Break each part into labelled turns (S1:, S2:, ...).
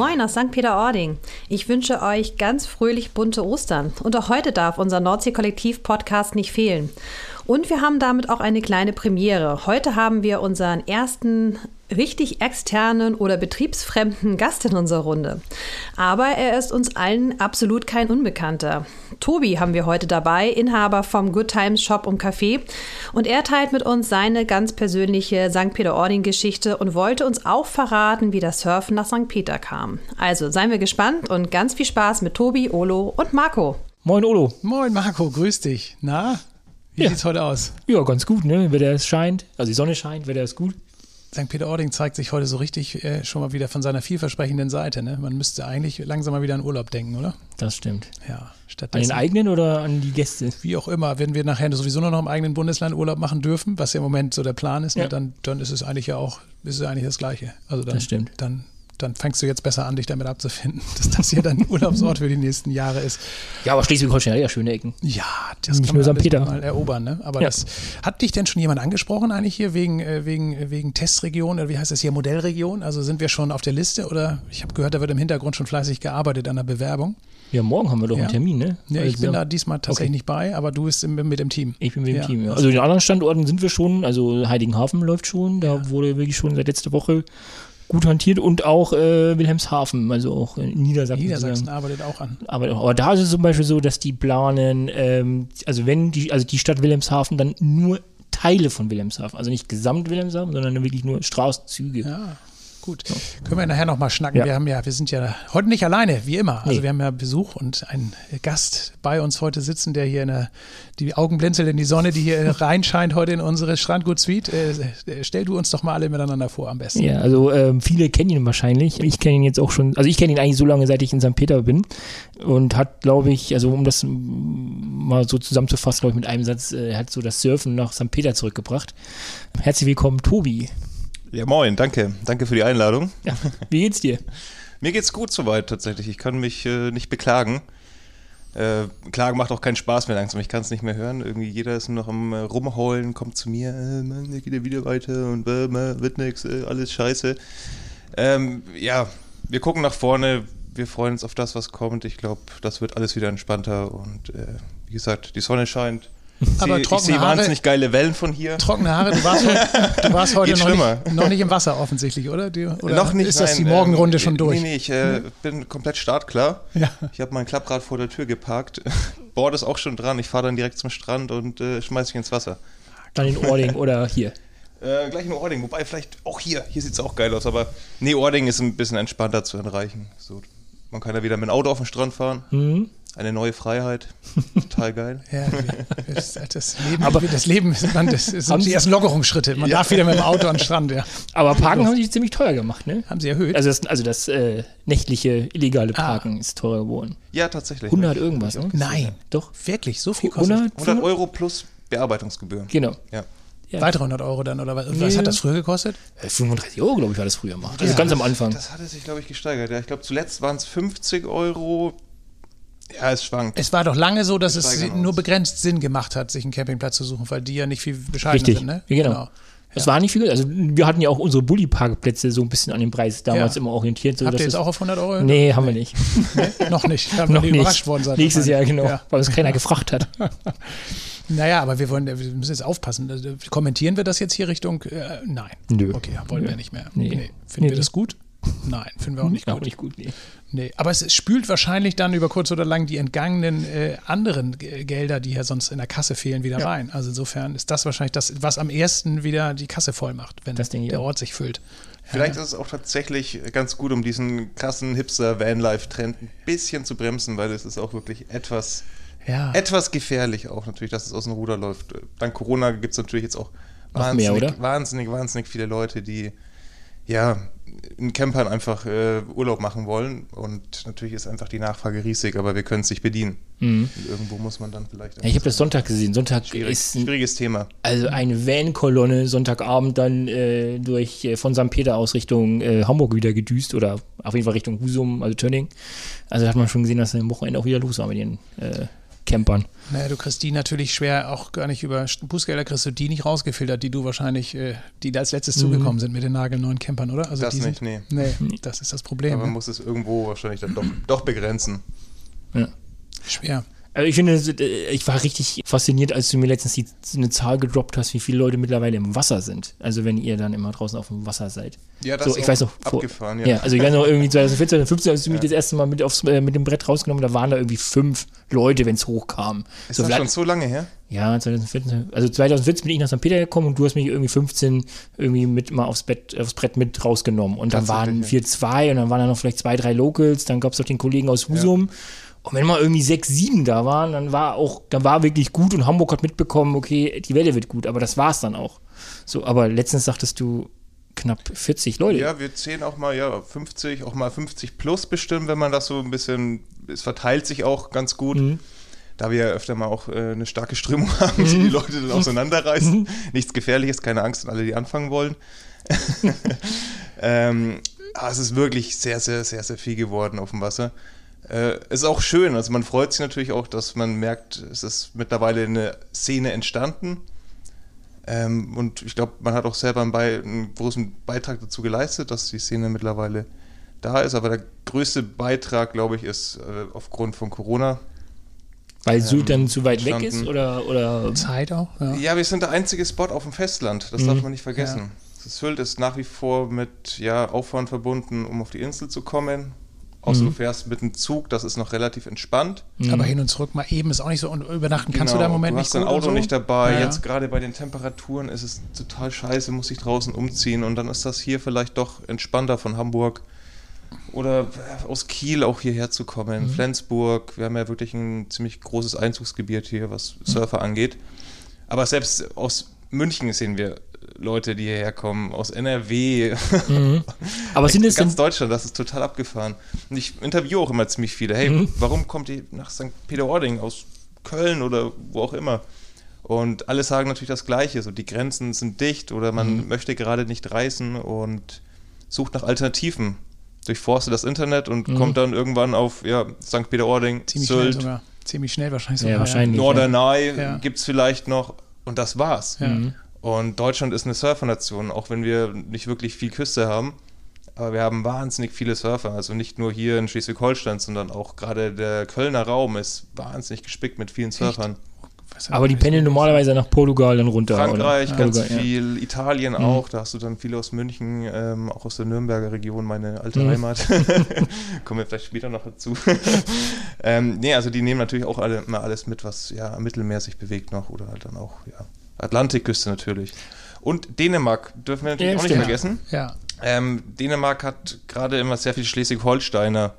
S1: Moin aus St. Peter-Ording. Ich wünsche euch ganz fröhlich bunte Ostern. Und auch heute darf unser Nordsee-Kollektiv-Podcast nicht fehlen. Und wir haben damit auch eine kleine Premiere. Heute haben wir unseren ersten richtig externen oder betriebsfremden Gast in unserer Runde. Aber er ist uns allen absolut kein Unbekannter. Tobi haben wir heute dabei, Inhaber vom Good Times Shop und Café. Und er teilt mit uns seine ganz persönliche St. Peter-Ording-Geschichte und wollte uns auch verraten, wie das Surfen nach St. Peter kam. Also seien wir gespannt und ganz viel Spaß mit Tobi, Olo und Marco.
S2: Moin Olo.
S3: Moin Marco, grüß dich. Na, wie ja. sieht's heute aus?
S2: Ja, ganz gut, ne? Wetter scheint, also die Sonne scheint, Wetter ist gut.
S3: St. Peter-Ording zeigt sich heute so richtig äh, schon mal wieder von seiner vielversprechenden Seite. Ne? Man müsste eigentlich langsam mal wieder an Urlaub denken, oder?
S2: Das stimmt.
S3: Ja,
S2: an den eigenen oder an die Gäste?
S3: Wie auch immer. Wenn wir nachher sowieso nur noch im eigenen Bundesland Urlaub machen dürfen, was ja im Moment so der Plan ist, ne, ja. ne, dann, dann ist es eigentlich ja auch ist es eigentlich das Gleiche. Also dann,
S2: das stimmt.
S3: Dann dann fängst du jetzt besser an, dich damit abzufinden, dass das hier dein Urlaubsort für die nächsten Jahre ist.
S2: Ja, aber Schleswig-Holstein hat ja schöne Ecken.
S3: Ja, das Nicht kann man Peter. mal erobern. Ne? Aber ja. das hat dich denn schon jemand angesprochen eigentlich hier wegen, äh, wegen, äh, wegen Testregion oder wie heißt das hier, Modellregion? Also sind wir schon auf der Liste oder ich habe gehört, da wird im Hintergrund schon fleißig gearbeitet an der Bewerbung.
S2: Ja, morgen haben wir doch
S3: ja.
S2: einen Termin, ne?
S3: Ja, ich also, bin da diesmal tatsächlich okay. nicht bei, aber du bist mit dem Team.
S2: Ich bin mit dem ja. Team, ja. Also in den anderen Standorten sind wir schon, also Heiligenhafen läuft schon, da wurde wirklich schon seit letzter Woche gut hantiert und auch äh, Wilhelmshaven, also auch in Niedersachsen.
S3: Niedersachsen arbeitet auch an.
S2: Arbeitet auch. Aber da ist es zum Beispiel so, dass die planen, ähm, also wenn die, also die Stadt Wilhelmshaven dann nur Teile von Wilhelmshaven, also nicht gesamt Wilhelmshaven, sondern wirklich nur Straßenzüge.
S3: Ja. Gut, können wir nachher nochmal schnacken. Ja. Wir haben ja, wir sind ja heute nicht alleine, wie immer. Also nee. wir haben ja Besuch und einen Gast bei uns heute sitzen, der hier in der, die Augen blinzelt in die Sonne, die hier reinscheint heute in unsere Strandgut-Suite. Äh, äh, stell du uns doch mal alle miteinander vor am besten.
S2: Ja, also ähm, viele kennen ihn wahrscheinlich. Ich kenne ihn jetzt auch schon, also ich kenne ihn eigentlich so lange, seit ich in St. Peter bin und hat, glaube ich, also um das mal so zusammenzufassen, glaube ich, mit einem Satz, äh, hat so das Surfen nach St. Peter zurückgebracht. Herzlich willkommen, Tobi.
S4: Ja, moin, danke. Danke für die Einladung.
S2: Ja, wie geht's dir?
S4: Mir geht's gut soweit tatsächlich. Ich kann mich äh, nicht beklagen. Äh, Klagen macht auch keinen Spaß mehr langsam. Ich kann es nicht mehr hören. Irgendwie jeder ist nur noch am äh, Rumheulen, kommt zu mir, äh, Mann, geht ja wieder weiter und äh, wird nix, äh, alles scheiße. Ähm, ja, wir gucken nach vorne. Wir freuen uns auf das, was kommt. Ich glaube, das wird alles wieder entspannter und äh, wie gesagt, die Sonne scheint.
S3: Aber
S4: Sie, trockene ich sehe wahnsinnig geile Wellen von hier.
S3: Trockene Haare, du warst, du warst heute noch nicht, noch nicht, im Wasser offensichtlich, oder?
S4: Du, oder noch nicht.
S3: Ist das nein, die Morgenrunde äh, schon durch?
S4: Nee, nee, ich äh, bin komplett startklar. Ja. Ich habe mein Klapprad vor der Tür geparkt. Board ist auch schon dran. Ich fahre dann direkt zum Strand und äh, schmeiße mich ins Wasser.
S2: Dann in Ording oder hier?
S4: Äh, gleich in Ording, wobei vielleicht auch hier. Hier sieht es auch geil aus, aber nee, Ording ist ein bisschen entspannter zu erreichen. So, man kann ja wieder mit dem Auto auf den Strand fahren. Mhm. Eine neue Freiheit. Total geil.
S3: ja, das, das, Leben, aber das Leben man, das sind die ersten Lockerungsschritte. Man ja. darf wieder mit dem Auto an den Strand, ja.
S2: Aber Parken haben sie ziemlich teuer gemacht, ne?
S3: Haben sie erhöht?
S2: Also das, also das äh, nächtliche, illegale ah. Parken ah. ist teurer geworden.
S4: Ja, tatsächlich.
S2: 100 irgendwas, ne?
S3: Nein. Doch. Wirklich, so viel kostet
S4: 100, 100 Euro plus Bearbeitungsgebühren.
S2: Genau.
S4: Ja.
S3: Ja. Weitere 100 Euro dann, oder was, nee. was hat das früher gekostet?
S2: 35 äh, Euro, glaube ich, war das früher mal. Also ja, ganz am Anfang.
S4: Das hatte sich, glaube ich, gesteigert. Ja, ich glaube, zuletzt waren es 50 Euro ja, es schwankt.
S3: Es war doch lange so, dass es nur begrenzt Sinn gemacht hat, sich einen Campingplatz zu suchen, weil die ja nicht viel
S2: Richtig.
S3: sind. Ne?
S2: genau. genau. Es ja. war nicht viel, also wir hatten ja auch unsere Bulli-Parkplätze so ein bisschen an den Preis damals ja. immer orientiert. So,
S3: Habt ihr jetzt auch auf 100 Euro?
S2: Nee, haben wir nicht.
S3: nee? Noch nicht.
S2: Haben Noch nicht. überrascht worden sein. Nächstes Jahr, genau, ja. weil es keiner gefragt hat.
S3: Naja, aber wir wollen, wir müssen jetzt aufpassen. Also, kommentieren wir das jetzt hier Richtung? Äh, nein.
S2: Nö.
S3: Okay, wollen wir nicht mehr. Nee. nee. Finden nee. wir das gut? Nein, finden wir auch nicht
S2: gut.
S3: Auch
S2: nicht gut, nee.
S3: Nee, aber es spült wahrscheinlich dann über kurz oder lang die entgangenen äh, anderen Gelder, die ja sonst in der Kasse fehlen, wieder ja. rein. Also insofern ist das wahrscheinlich das, was am ersten wieder die Kasse voll macht, wenn der Ort sich füllt.
S4: Vielleicht ja. ist es auch tatsächlich ganz gut, um diesen krassen Hipster-Vanlife-Trend ein bisschen zu bremsen, weil es ist auch wirklich etwas, ja. etwas gefährlich auch natürlich, dass es aus dem Ruder läuft. Dank Corona gibt es natürlich jetzt auch wahnsinnig, mehr, wahnsinnig, wahnsinnig viele Leute, die ja, in Campern einfach äh, Urlaub machen wollen. Und natürlich ist einfach die Nachfrage riesig, aber wir können es nicht bedienen. Mhm. irgendwo muss man dann vielleicht.
S2: Ja, ich habe das Sonntag gesehen. Sonntag
S4: Schwierig,
S2: ist
S4: ein schwieriges Thema.
S2: Also eine Van-Kolonne Sonntagabend dann äh, durch äh, von St. Peter aus Richtung äh, Hamburg wieder gedüst oder auf jeden Fall Richtung Husum, also Tönning. Also hat man schon gesehen, dass am Wochenende auch wieder los war mit den äh, Campern.
S3: Naja, du kriegst die natürlich schwer, auch gar nicht über Bußgelder kriegst du die nicht rausgefiltert, die du wahrscheinlich, äh, die da als letztes mhm. zugekommen sind mit den nagelneuen Campern, oder?
S4: Also das
S3: die
S4: nicht,
S3: sind, nee. nee. das ist das Problem. Aber
S4: man ne? muss es irgendwo wahrscheinlich dann doch, doch begrenzen.
S3: Ja. Schwer.
S2: Also ich finde, äh, ich war richtig fasziniert, als du mir letztens die, eine Zahl gedroppt hast, wie viele Leute mittlerweile im Wasser sind. Also wenn ihr dann immer draußen auf dem Wasser seid.
S4: Ja, das so,
S2: ich weiß noch,
S4: abgefahren,
S2: vor, ja. ja. Also ich weiß noch, irgendwie 2014, 2015 hast du mich das erste Mal mit, aufs, äh, mit dem Brett rausgenommen, da waren da irgendwie fünf Leute, wenn es hochkam.
S4: Ist so, das schon so lange her?
S2: Ja, 2014. Also 2014 bin ich nach St. Peter gekommen und du hast mich irgendwie 15 irgendwie mit mal aufs Bett, aufs Brett mit rausgenommen. Und dann waren wir zwei und dann waren da noch vielleicht zwei, drei Locals, dann gab es noch den Kollegen aus Husum. Ja. Und wenn mal irgendwie sechs, sieben da waren, dann war auch, dann war wirklich gut und Hamburg hat mitbekommen, okay, die Welle wird gut, aber das war es dann auch. So, aber letztens sagtest du knapp 40 Leute.
S4: Ja, wir zählen auch mal, ja, 50, auch mal 50 plus bestimmt, wenn man das so ein bisschen, es verteilt sich auch ganz gut. Mhm. Da wir ja öfter mal auch äh, eine starke Strömung haben, die mhm. die Leute dann auseinanderreißen. Mhm. Nichts Gefährliches, keine Angst und alle, die anfangen wollen. ähm, aber es ist wirklich sehr, sehr, sehr, sehr viel geworden auf dem Wasser. Äh, ist auch schön. Also man freut sich natürlich auch, dass man merkt, es ist mittlerweile eine Szene entstanden. Ähm, und ich glaube, man hat auch selber einen, Be einen, großen Beitrag dazu geleistet, dass die Szene mittlerweile da ist. Aber der größte Beitrag, glaube ich, ist äh, aufgrund von Corona.
S2: Weil Sylt ähm, dann zu weit entstanden. weg ist oder, oder
S3: Zeit auch?
S4: Ja. ja. wir sind der einzige Spot auf dem Festland. Das mhm. darf man nicht vergessen. Ja. Sylt ist nach wie vor mit ja, Aufwand verbunden, um auf die Insel zu kommen. Außer mhm. du fährst mit dem Zug, das ist noch relativ entspannt.
S3: Mhm. Aber hin und zurück mal eben ist auch nicht so. Und übernachten kannst genau, du da im Moment
S4: nicht. Du hast dein Auto so? nicht dabei. Ja. Jetzt gerade bei den Temperaturen ist es total scheiße, muss ich draußen umziehen. Und dann ist das hier vielleicht doch entspannter von Hamburg oder aus Kiel auch hierher zu kommen. Mhm. Flensburg, wir haben ja wirklich ein ziemlich großes Einzugsgebiet hier, was Surfer mhm. angeht. Aber selbst aus München sehen wir Leute, die hierher kommen, aus NRW. Mhm.
S2: Aber sind es
S4: ganz Deutschland, das ist total abgefahren. Und ich interviewe auch immer ziemlich viele. Hey, mhm. warum kommt ihr nach St. Peter-Ording aus Köln oder wo auch immer? Und alle sagen natürlich das Gleiche. So, die Grenzen sind dicht oder man mhm. möchte gerade nicht reisen und sucht nach Alternativen. Durchforstet das Internet und mhm. kommt dann irgendwann auf ja, St. Peter-Ording,
S3: Ziemlich Sylt. Schnell sogar. Ziemlich schnell wahrscheinlich
S2: sogar. Ja, wahrscheinlich,
S4: Norderney ja. gibt es vielleicht noch. Und das war's. Ja. Mhm. Und Deutschland ist eine Surfernation, auch wenn wir nicht wirklich viel Küste haben. Aber wir haben wahnsinnig viele Surfer. Also nicht nur hier in Schleswig-Holstein, sondern auch gerade der Kölner Raum ist wahnsinnig gespickt mit vielen Surfern.
S2: Aber die pendeln normalerweise nach Portugal dann runter.
S4: Frankreich, oder? ganz Portugal, viel, ja. Italien mhm. auch. Da hast du dann viele aus München, ähm, auch aus der Nürnberger Region, meine alte mhm. Heimat. Kommen wir vielleicht später noch dazu. ähm, nee, also die nehmen natürlich auch alle, immer alles mit, was ja am Mittelmeer sich bewegt noch oder halt dann auch, ja, Atlantikküste natürlich. Und Dänemark dürfen wir natürlich ja, auch nicht vergessen.
S3: Ja.
S4: Ähm, Dänemark hat gerade immer sehr viel Schleswig-Holsteiner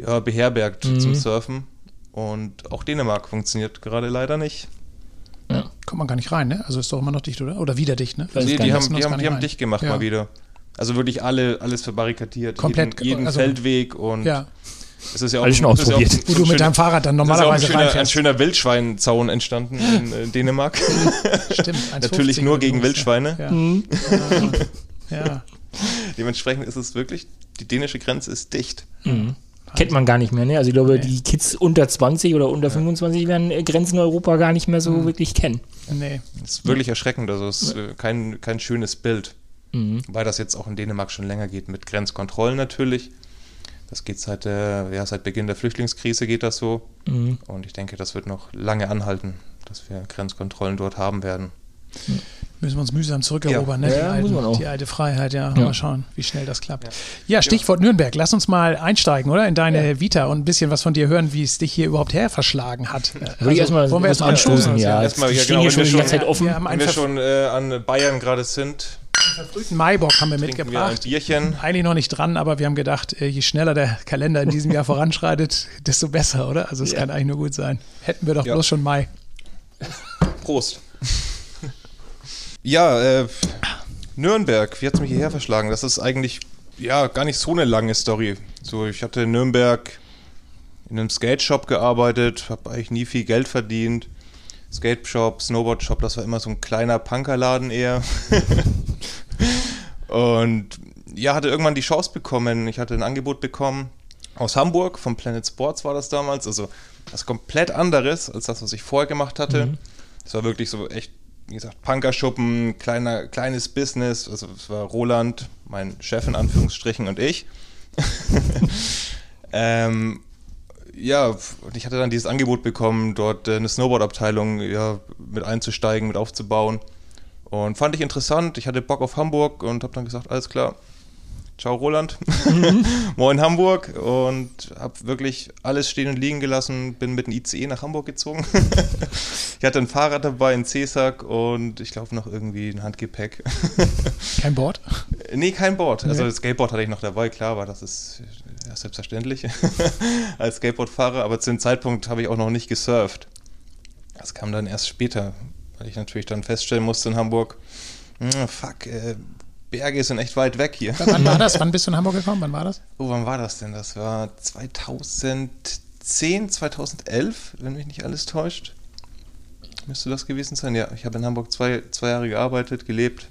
S4: ja, beherbergt mhm. zum Surfen. Und auch Dänemark funktioniert gerade leider nicht.
S3: Ja. Kommt man gar nicht rein, ne? Also ist doch immer noch dicht, oder? Oder wieder dicht, ne?
S4: Nee, die haben, die haben, die haben dicht gemacht ja. mal wieder. Also wirklich alle, alles verbarrikadiert.
S3: Komplett.
S4: Jeden, jeden also, Feldweg und
S3: ja.
S2: Es ist ja auch, Alles schon ausprobiert.
S3: Ja Wo du mit deinem Fahrrad dann normalerweise
S4: ist ja ein schöner, ein schöner Wildschweinzaun entstanden in äh, Dänemark.
S3: Stimmt.
S4: Natürlich nur gegen Wildschweine.
S3: Ja. Mhm.
S4: ja. Dementsprechend ist es wirklich, die dänische Grenze ist dicht.
S2: Mhm. Kennt man gar nicht mehr, ne? Also ich glaube, nee. die Kids unter 20 oder unter 25 werden äh, Grenzen in Europa gar nicht mehr so mhm. wirklich kennen.
S3: Nee.
S4: Das ist wirklich erschreckend. Also es ist äh, kein, kein schönes Bild. Mhm. Weil das jetzt auch in Dänemark schon länger geht, mit Grenzkontrollen natürlich. Das geht seit, der, ja, seit Beginn der Flüchtlingskrise geht das so. Mhm. Und ich denke, das wird noch lange anhalten, dass wir Grenzkontrollen dort haben werden.
S3: Müssen wir uns mühsam zurückerobern, ja. ne?
S2: Ja, die,
S3: alten, die, alte Freiheit, ja. ja. Mal schauen, wie schnell das klappt. Ja, Stichwort Nürnberg. Lass uns mal einsteigen, oder? In deine Vita und ein bisschen was von dir hören, wie es dich hier überhaupt her verschlagen hat.
S2: Also, ich erstmal wollen wir erstmal anstoßen, ja.
S4: Erstmal, ja, genau, schon die ganze Zeit offen. Wenn wir schon äh, an Bayern gerade sind,
S3: verfrühten Maibock haben wir mitgebracht. Wir ein
S4: Bierchen.
S3: Eigentlich noch nicht dran, aber wir haben gedacht, äh, je schneller der Kalender in diesem Jahr voranschreitet, desto besser, oder? Also es ja. kann eigentlich nur gut sein. Hätten wir doch ja. bloß schon Mai.
S4: Prost. Ja, äh, Nürnberg, wie hat es mich hierher verschlagen? Das ist eigentlich ja gar nicht so eine lange Story. So, ich hatte in Nürnberg in einem Skate Shop gearbeitet, habe eigentlich nie viel Geld verdient. Skate Shop, Snowboard Shop, das war immer so ein kleiner Punkerladen eher. Und ja, hatte irgendwann die Chance bekommen. Ich hatte ein Angebot bekommen aus Hamburg, von Planet Sports war das damals. Also was komplett anderes als das, was ich vorher gemacht hatte. Mhm. Es war wirklich so echt, wie gesagt, Punkerschuppen, kleiner, kleines Business. Also es war Roland, mein Chef in Anführungsstrichen und ich. ähm, ja, und ich hatte dann dieses Angebot bekommen, dort äh, eine Snowboard-Abteilung ja, mit einzusteigen, mit aufzubauen. Und fand ich interessant. Ich hatte Bock auf Hamburg und habe dann gesagt, alles klar, Ciao Roland, mhm. moin Hamburg und habe wirklich alles stehen und liegen gelassen, bin mit dem ICE nach Hamburg gezogen. ich hatte ein Fahrrad dabei, einen C-Sack und ich glaube noch irgendwie ein Handgepäck.
S3: kein Board?
S4: Nee, kein Board. Also das Skateboard hatte ich noch dabei, klar, aber das ist ja, selbstverständlich als Skateboardfahrer, aber zu dem Zeitpunkt habe ich auch noch nicht gesurft. Das kam dann erst später, weil ich natürlich dann feststellen musste in Hamburg, hm, fuck, äh, Berge sind echt weit weg hier.
S3: Wann war das? Wann bist du in Hamburg gekommen? Wann war das?
S4: Oh, wann war das denn? Das war 2010, 2011, wenn mich nicht alles täuscht. Müsste das gewesen sein? Ja, ich habe in Hamburg zwei, zwei Jahre gearbeitet, gelebt.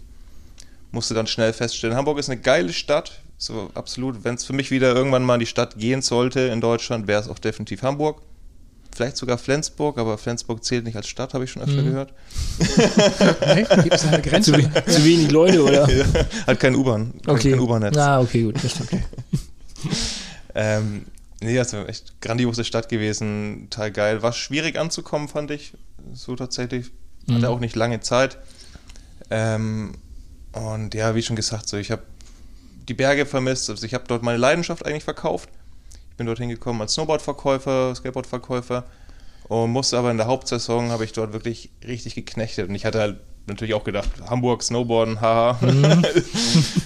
S4: Musste dann schnell feststellen, Hamburg ist eine geile Stadt. So absolut. Wenn es für mich wieder irgendwann mal in die Stadt gehen sollte in Deutschland, wäre es auch definitiv Hamburg vielleicht sogar Flensburg, aber Flensburg zählt nicht als Stadt, habe ich schon öfter mhm. gehört.
S3: Gibt es eine Grenze?
S2: Zu, zu, wenig Leute, oder?
S4: ja, hat kein U-Bahn.
S2: Okay.
S4: Kein U-Bahn-Netz.
S2: Ah, okay, gut. Das stimmt.
S4: ähm, nee, also echt grandiose Stadt gewesen, total geil. War schwierig anzukommen, fand ich. So tatsächlich. Hatte mhm. auch nicht lange Zeit. Ähm, und ja, wie schon gesagt, so ich habe die Berge vermisst. Also ich habe dort meine Leidenschaft eigentlich verkauft bin dorthin gekommen als Snowboardverkäufer, Skateboardverkäufer und musste aber in der Hauptsaison habe ich dort wirklich richtig geknechtet und ich hatte halt natürlich auch gedacht, Hamburg Snowboarden, haha. Mhm.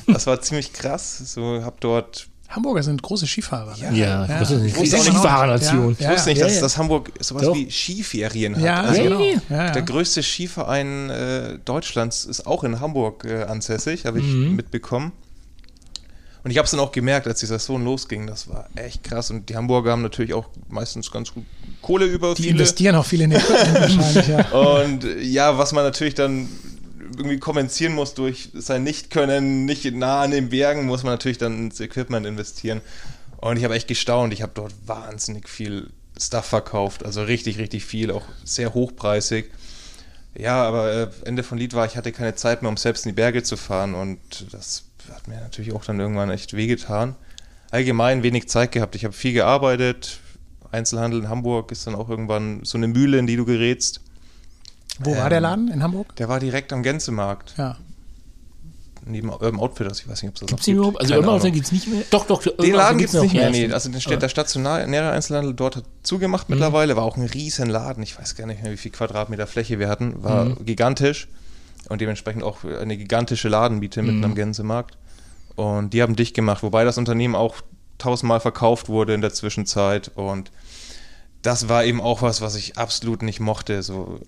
S4: das war ziemlich krass. So habe dort
S3: Hamburger sind große Skifahrer.
S2: Ne? Ja, ja, ja. große Skifahrernation.
S4: Ja, ich wusste nicht, dass, dass Hamburg sowas Doch. wie Skiferien hat.
S3: Ja, also genau.
S4: Der größte Skiverein äh, Deutschlands ist auch in Hamburg äh, ansässig, habe ich mhm. mitbekommen. Und ich habe es dann auch gemerkt, als die Saison losging, das war echt krass. Und die Hamburger haben natürlich auch meistens ganz gut Kohle über.
S3: Die viele. investieren auch viel in den wahrscheinlich,
S4: ja. Und ja, was man natürlich dann irgendwie kompensieren muss durch sein Nicht-Können, nicht nah an den Bergen, muss man natürlich dann ins Equipment investieren. Und ich habe echt gestaunt. Ich habe dort wahnsinnig viel Stuff verkauft. Also richtig, richtig viel, auch sehr hochpreisig. Ja, aber äh, Ende von Lied war, ich hatte keine Zeit mehr, um selbst in die Berge zu fahren. Und das hat mir natürlich auch dann irgendwann echt wehgetan. Allgemein wenig Zeit gehabt. Ich habe viel gearbeitet. Einzelhandel in Hamburg ist dann auch irgendwann so eine Mühle, in die du gerätst.
S3: Wo ähm, war der ähm, Laden in Hamburg?
S4: Der war direkt am Gänsemarkt.
S3: Ja.
S4: Neben Urban Outfitters, ich weiß nicht, ob es das
S2: gibt's noch gibt. überhaupt? Also Urban Outfitters gibt es nicht mehr?
S4: Doch, doch. Den Laden gibt es nicht mehr, nee. Also der, der stationäre Einzelhandel dort hat zugemacht mhm. mittlerweile, war auch ein riesen Laden. Ich weiß gar nicht mehr, wie viel Quadratmeter Fläche wir hatten. War mhm. gigantisch und dementsprechend auch eine gigantische Ladenmiete mitten mhm. am Gänsemarkt. Und die haben dicht gemacht, wobei das Unternehmen auch tausendmal verkauft wurde in der Zwischenzeit. Und das war eben auch was, was ich absolut nicht mochte. So,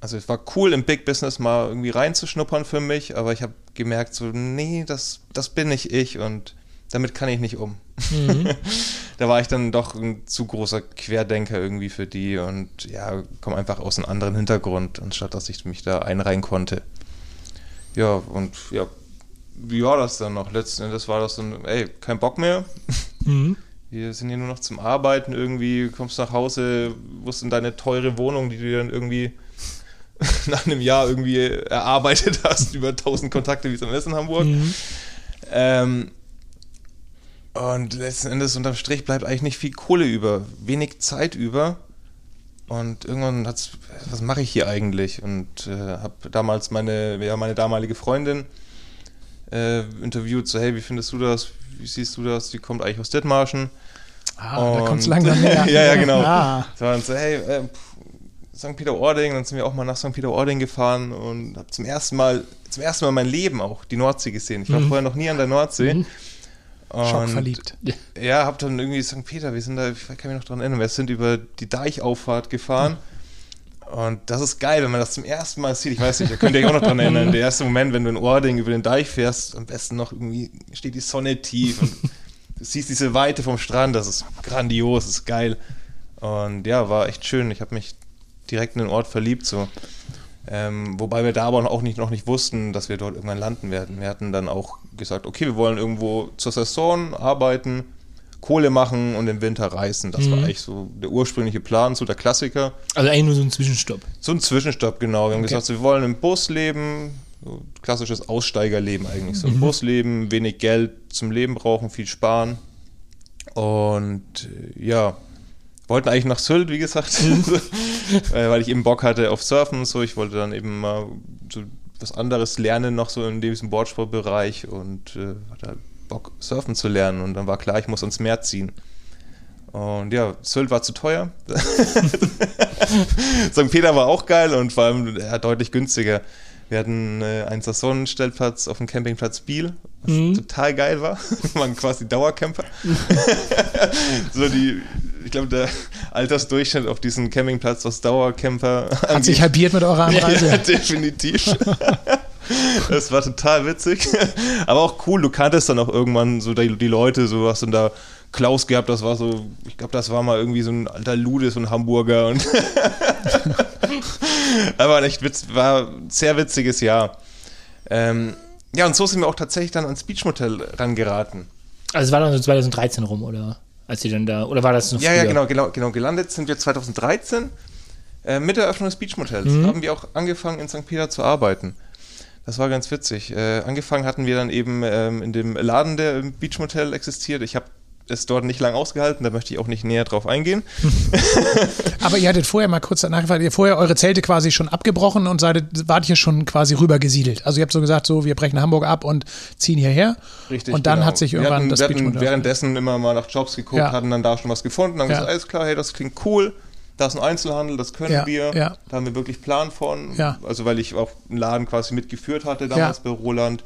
S4: also es war cool im Big Business mal irgendwie reinzuschnuppern für mich, aber ich habe gemerkt, so, nee, das, das bin nicht ich und damit kann ich nicht um. Mhm. da war ich dann doch ein zu großer Querdenker irgendwie für die und ja, komme einfach aus einem anderen Hintergrund, anstatt dass ich mich da einreihen konnte. Ja, und ja, wie war das dann noch? Letzten Endes war das dann, ey, kein Bock mehr. Mhm. Wir sind hier nur noch zum Arbeiten irgendwie, kommst nach Hause, wirst in deine teure Wohnung, die du dann irgendwie nach einem Jahr irgendwie erarbeitet hast, über 1000 Kontakte, wie es am ist in Hamburg. Mhm. Ähm, und letzten Endes unterm Strich bleibt eigentlich nicht viel Kohle über, wenig Zeit über. Und irgendwann hat's, was mache ich hier eigentlich? Und äh, habe damals meine, ja, meine damalige Freundin äh, interviewt, so hey, wie findest du das? Wie siehst du das? Die kommt eigentlich aus Dithmarschen.
S3: Ah, und, da kommt es langsam näher.
S4: ja, ja, genau. Ah. So, und so, hey, äh, St. Peter-Ording, dann sind wir auch mal nach St. Peter-Ording gefahren und habe zum ersten Mal, zum ersten Mal mein Leben auch die Nordsee gesehen. Ich war mhm. vorher noch nie an der Nordsee. Mhm.
S3: Und, verliebt.
S4: Ja, hab dann irgendwie St. Peter, wir sind da, ich kann mich noch daran erinnern, wir sind über die Deichauffahrt gefahren. Mhm und das ist geil, wenn man das zum ersten Mal sieht. Ich weiß nicht, da könnt ihr euch auch noch dran erinnern. Der erste Moment, wenn du in Ording über den Deich fährst, am besten noch irgendwie steht die Sonne tief und du siehst diese Weite vom Strand. Das ist grandios, das ist geil. Und ja, war echt schön. Ich habe mich direkt in den Ort verliebt. So. Ähm, wobei wir da aber auch nicht, noch nicht wussten, dass wir dort irgendwann landen werden. Wir hatten dann auch gesagt, okay, wir wollen irgendwo zur Saison arbeiten, Kohle machen und im Winter reisen. Das mhm. war eigentlich so der ursprüngliche Plan, so der Klassiker.
S2: Also eigentlich nur so ein Zwischenstopp.
S4: So ein Zwischenstopp, genau. Wir haben okay. gesagt, wir wollen im Bus leben, so klassisches Aussteigerleben eigentlich. So im mhm. Bus leben, wenig Geld zum Leben brauchen, viel sparen. Und äh, ja, wollten eigentlich nach Sylt, wie gesagt, äh, weil ich eben Bock hatte auf Surfen und so. Ich wollte dann eben mal so was anderes lernen, noch so in diesem Boardsportbereich und äh, hatte halt Bock, surfen zu lernen. Und dann war klar, ich muss ans Meer ziehen. Und ja, Sylt war zu teuer. St. Peter war auch geil und vor allem ja, deutlich günstiger. Wir hatten äh, einen Saisonstellplatz auf dem Campingplatz Biel, was mhm. total geil war. Wir waren quasi Dauercamper. so die, ich glaube, der Altersdurchschnitt auf diesem Campingplatz, was Dauercamper
S3: Hat angeht. sich halbiert mit eurer Anreise.
S4: ja, definitiv. Das war total witzig. Aber auch cool, du kanntest dann auch irgendwann so die, die Leute, so hast dann da Klaus gehabt, das war so, ich glaube, das war mal irgendwie so ein alter so ein Hamburger und aber echt witz, war ein sehr witziges Jahr. Ähm, ja, und so sind wir auch tatsächlich dann ans Beachmotel rangeraten.
S2: Also es war dann so 2013 rum, oder? Als sie dann da, oder war das noch
S4: Ja, früher? ja, genau, genau, genau. Gelandet sind wir 2013. Äh, mit der Eröffnung des Beachmotels mhm. haben wir auch angefangen in St. Peter zu arbeiten. Das war ganz witzig. Äh, angefangen hatten wir dann eben ähm, in dem Laden, der im Beachmotel existiert. Ich habe es dort nicht lang ausgehalten, da möchte ich auch nicht näher drauf eingehen.
S3: Aber ihr hattet vorher mal kurz danach gefragt, ihr vorher eure Zelte quasi schon abgebrochen und seid, wart hier schon quasi rübergesiedelt. Also ihr habt so gesagt, so wir brechen Hamburg ab und ziehen hierher.
S4: Richtig.
S3: Und dann genau. hat sich irgendwann
S4: hatten,
S3: das
S4: wir hatten währenddessen immer mal nach Jobs geguckt, ja. hatten dann da schon was gefunden, dann ja. gesagt, alles klar, hey, das klingt cool. Da ist ein Einzelhandel, das können ja, wir. Da haben wir wirklich Plan von. Also weil ich auch einen Laden quasi mitgeführt hatte damals bei Roland.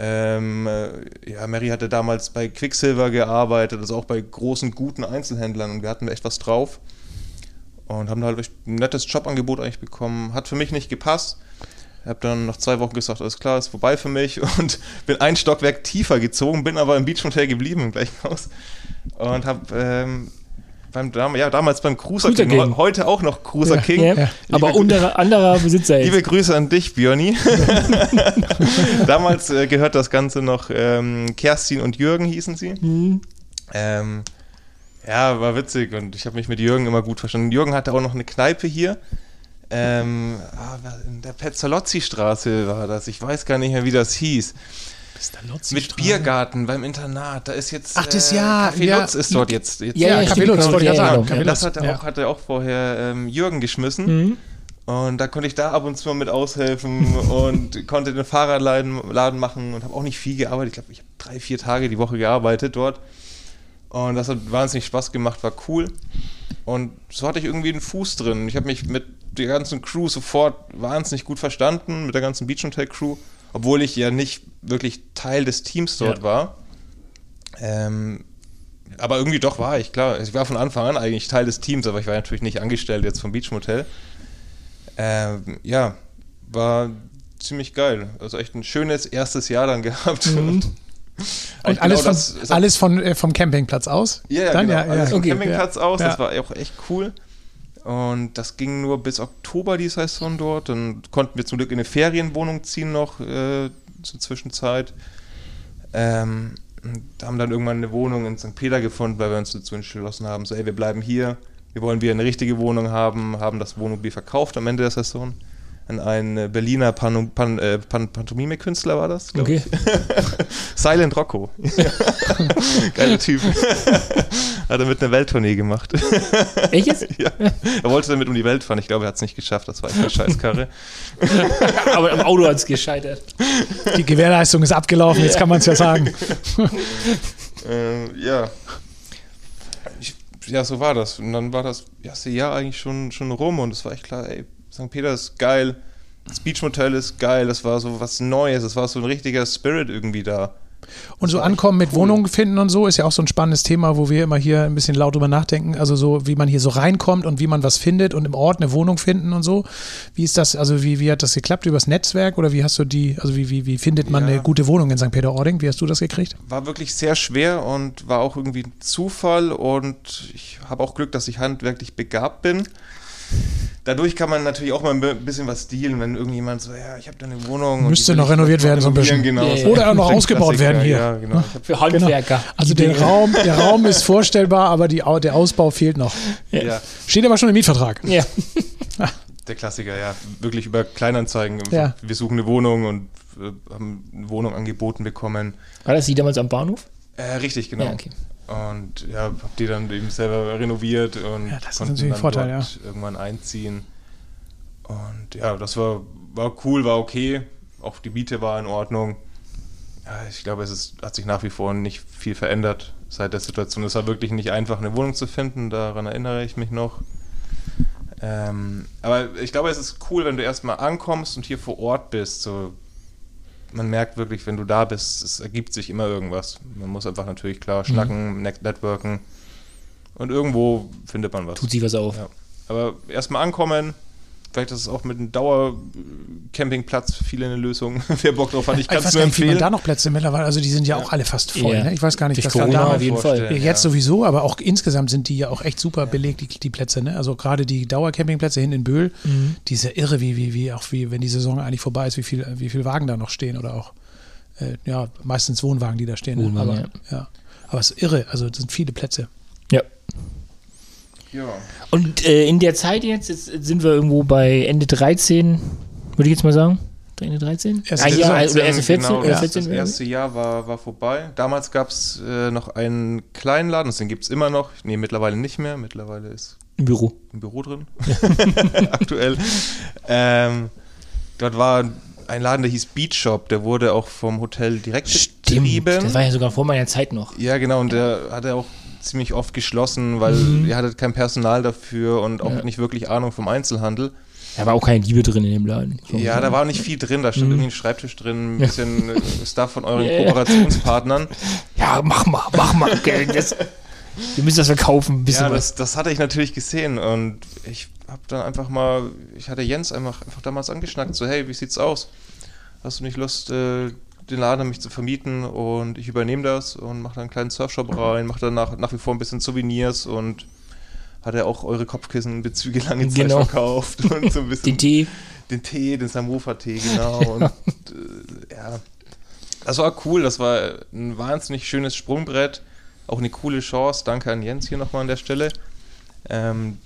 S4: Ähm, äh, ja, Mary hatte damals bei Quicksilver gearbeitet, also auch bei großen, guten Einzelhändlern und wir hatten echt was drauf und haben halt ein nettes Jobangebot eigentlich bekommen. Hat für mich nicht gepasst. Ich habe dann nach zwei Wochen gesagt, alles klar, ist vorbei für mich und bin ein Stockwerk tiefer gezogen, bin aber im Beach Hotel geblieben im gleichen Haus und habe ähm, beim, ja, damals beim Cruiser, Cruiser King, King, heute auch noch Cruiser ja, King. Ja.
S2: Aber unter anderer Besitzer
S4: jetzt. Liebe Grüße an dich, Björni. damals äh, gehört das Ganze noch ähm, Kerstin und Jürgen hießen sie. Mhm. Ähm, ja, war witzig und ich habe mich mit Jürgen immer gut verstanden. Jürgen hatte auch noch eine Kneipe hier. Ähm, ah, in der Pezzolozzi-Straße war das. Ich weiß gar nicht mehr, wie das hieß. Mit Biergarten beim Internat. Da ist jetzt.
S3: Ach, das äh, Jahr.
S4: Café ja. Lutz ist dort jetzt. jetzt
S3: ja, ja, Café Lutz, wollte ich ja sagen.
S4: Genau. Das hatte auch, hatte auch vorher ähm, Jürgen geschmissen. Mhm. Und da konnte ich da ab und zu mal mit aushelfen und konnte den Fahrradladen Laden machen und habe auch nicht viel gearbeitet. Ich glaube, ich habe drei, vier Tage die Woche gearbeitet dort. Und das hat wahnsinnig Spaß gemacht, war cool. Und so hatte ich irgendwie einen Fuß drin. Ich habe mich mit der ganzen Crew sofort wahnsinnig gut verstanden, mit der ganzen Beach Hotel Crew obwohl ich ja nicht wirklich Teil des Teams dort ja. war. Ähm, aber irgendwie doch war ich, klar. Ich war von Anfang an eigentlich Teil des Teams, aber ich war natürlich nicht angestellt jetzt vom Beach Motel. Ähm, ja, war ziemlich geil. Also echt ein schönes erstes Jahr dann gehabt.
S3: Mhm. Und alles, genau von, das, alles von, äh, vom Campingplatz aus?
S4: Ja, ja, dann, genau. ja, alles vom okay, Campingplatz aus. Das war auch echt cool. Und das ging nur bis Oktober die Saison dort. Dann konnten wir zum Glück in eine Ferienwohnung ziehen noch äh, zur Zwischenzeit. Ähm, haben dann irgendwann eine Wohnung in St. Peter gefunden, weil wir uns dazu entschlossen haben, so ey, wir bleiben hier, wir wollen wieder eine richtige Wohnung haben, haben das Wohnmobil verkauft am Ende der Saison an einen äh, Berliner Pan Pan äh, Pan Pantomime-Künstler war das.
S2: Okay.
S4: Silent Rocco. Geiler Typ. hat er mit einer Welttournee gemacht.
S2: Echt
S4: ja. Er wollte damit um die Welt fahren. Ich glaube, er hat es nicht geschafft. Das war echt eine Scheißkarre.
S2: Aber im Auto hat es gescheitert.
S3: Die Gewährleistung ist abgelaufen, jetzt kann man es ja sagen.
S4: äh, ja. Ich, ja, so war das. Und dann war das erste Jahr eigentlich schon, schon rum und es war echt klar, ey, St. Peter ist geil, das Beach Motel ist geil, das war so was Neues, das war so ein richtiger Spirit irgendwie da.
S3: Und so ankommen mit cool. Wohnungen finden und so ist ja auch so ein spannendes Thema, wo wir immer hier ein bisschen laut drüber nachdenken. Also so, wie man hier so reinkommt und wie man was findet und im Ort eine Wohnung finden und so. Wie ist das, also wie, wie hat das geklappt? Übers Netzwerk oder wie hast du die, also wie, wie, wie findet man ja. eine gute Wohnung in St. Peter-Ording? Wie hast du das gekriegt?
S4: War wirklich sehr schwer und war auch irgendwie ein Zufall und ich habe auch Glück, dass ich handwerklich begabt bin dadurch kann man natürlich auch mal ein bisschen was dealen, wenn irgendjemand so, ja, ich habe da eine Wohnung.
S3: Müsste noch renoviert werden, so ein bisschen.
S4: Genau.
S3: Ja, ja. Oder auch noch ausgebaut werden hier.
S2: Ja, genau. Für Handwerker. Genau.
S3: Also der Raum, der Raum ist vorstellbar, aber die, der Ausbau fehlt noch.
S4: Ja.
S3: Steht aber schon im Mietvertrag.
S2: Ja.
S4: der Klassiker, ja. Wirklich über Kleinanzeigen. Ja. Wir suchen eine Wohnung und äh, haben eine Wohnung angeboten bekommen.
S2: War das die damals am Bahnhof?
S4: Äh, richtig, genau. Ja, okay. Und ja, hab die dann eben selber renoviert und
S3: ja, natürlich ein Vorteil, ja.
S4: irgendwann einziehen. Und ja, das war, war cool, war okay. Auch die Miete war in Ordnung. Ja, ich glaube, es ist, hat sich nach wie vor nicht viel verändert seit der Situation. Es war wirklich nicht einfach, eine Wohnung zu finden, daran erinnere ich mich noch. Ähm, aber ich glaube, es ist cool, wenn du erstmal ankommst und hier vor Ort bist. So, man merkt wirklich, wenn du da bist, es ergibt sich immer irgendwas. Man muss einfach natürlich klar schnacken, mhm. networken und irgendwo findet man was.
S2: Tut sich was auf. Ja.
S4: Aber erstmal ankommen, Vielleicht ist es auch mit einem Dauercampingplatz für viele eine Lösung. Wer Bock drauf hat, ich kann es nur empfehlen.
S3: Nicht, da noch Plätze mittlerweile, also die sind ja, ja. auch alle fast voll. Ja. Ne? Ich weiß gar nicht,
S2: was da damals auf jeden Fall.
S3: Jetzt ja. sowieso, aber auch insgesamt sind die ja auch echt super belegt, die, die Plätze. Ne? Also gerade die Dauercampingplätze hin in Böhl, mhm. die ist ja irre, wie, wie, wie auch wie, wenn die Saison eigentlich vorbei ist, wie viel, wie viel Wagen da noch stehen oder auch, äh, ja, meistens Wohnwagen, die da stehen. Wohnwagen, aber, ja. aber es ist irre, also es sind viele Plätze.
S2: Ja. Ja. Und äh, in der Zeit jetzt, jetzt sind wir irgendwo bei Ende 13, würde ich jetzt mal sagen. Ende 13?
S4: Erste Ein Jahr, oder erste 14? Genau, oder 14 das erste Jahr war, war vorbei. Damals gab es äh, noch einen kleinen Laden, den gibt es immer noch. Nee, mittlerweile nicht mehr. Mittlerweile ist
S2: im Büro.
S4: Im Büro drin. Aktuell. Ähm, dort war ein Laden, der hieß Beach Shop, der wurde auch vom Hotel direkt Stimmt, betrieben.
S2: Das war ja sogar vor meiner Zeit noch.
S4: Ja, genau, und der hatte auch ziemlich oft geschlossen, weil mhm. ihr hattet kein Personal dafür und auch ja. nicht wirklich Ahnung vom Einzelhandel.
S2: Da war auch keine Liebe drin in dem Laden.
S4: Ja, da war nicht viel drin. Da stand mhm. irgendwie ein Schreibtisch drin, ein bisschen äh, Stuff von euren yeah. Kooperationspartnern.
S2: Ja, mach mal, mach mal. Das, wir müssen das verkaufen. Bisschen
S4: ja, das, das, hatte ich natürlich gesehen und ich habe dann einfach mal, ich hatte Jens einfach, einfach damals angeschnackt, so hey, wie sieht's aus? Hast du nicht Lust, äh, den Laden an mich zu vermieten und ich übernehme das und mache dann einen kleinen Surfshop rein, mache dann nach, nach wie vor ein bisschen Souvenirs und hat er auch eure Kopfkissenbezüge lange Zeit genau. verkauft und so ein bisschen
S2: den Tee.
S4: Den Tee, den Samofa-Tee, genau. und äh, ja, das war cool, das war ein wahnsinnig schönes Sprungbrett, auch eine coole Chance. Danke an Jens hier nochmal an der Stelle. Ähm,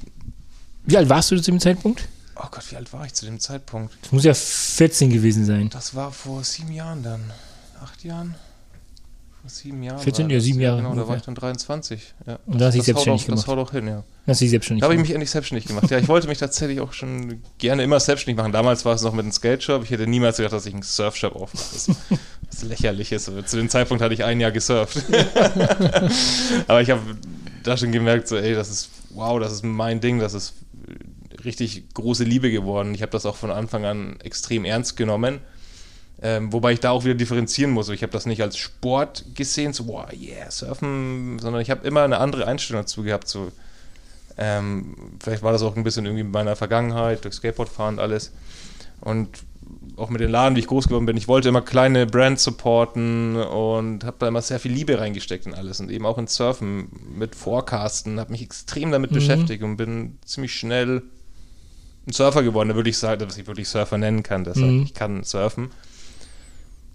S2: Wie alt warst du zu dem Zeitpunkt?
S4: Oh Gott, wie alt war ich zu dem Zeitpunkt?
S2: Das muss ja 14 gewesen sein.
S4: Das war vor sieben Jahren dann. Acht Jahren? Vor sieben Jahren.
S2: 14, ja, sieben Jahre.
S4: Genau, ungefähr. da war ich dann 23. Ja.
S2: Und da hast du dich selbstständig
S4: auch,
S2: gemacht.
S4: Das haut auch hin, ja.
S2: Das du selbstständig
S4: Da habe ich mich endlich selbstständig gemacht. Ja, ich wollte mich tatsächlich auch schon gerne immer selbstständig machen. Damals war es noch mit einem Skate-Shop. Ich hätte niemals gedacht, dass ich einen Surfshop aufmache. Das ist lächerlich ist. Zu dem Zeitpunkt hatte ich ein Jahr gesurft. Aber ich habe da schon gemerkt, so, ey, das ist, wow, das ist mein Ding, das ist richtig große Liebe geworden. Ich habe das auch von Anfang an extrem ernst genommen. Ähm, wobei ich da auch wieder differenzieren muss. Ich habe das nicht als Sport gesehen, so, wow, yeah, surfen, sondern ich habe immer eine andere Einstellung dazu gehabt. So, ähm, vielleicht war das auch ein bisschen irgendwie mit meiner Vergangenheit, durch Skateboardfahren und alles. Und auch mit den Laden, wie ich groß geworden bin, ich wollte immer kleine Brands supporten und habe da immer sehr viel Liebe reingesteckt in alles und eben auch in Surfen mit Forecasten, habe mich extrem damit mhm. beschäftigt und bin ziemlich schnell ein Surfer geworden, da würde ich sagen, dass ich wirklich Surfer nennen kann. Deshalb, mhm. ich kann surfen.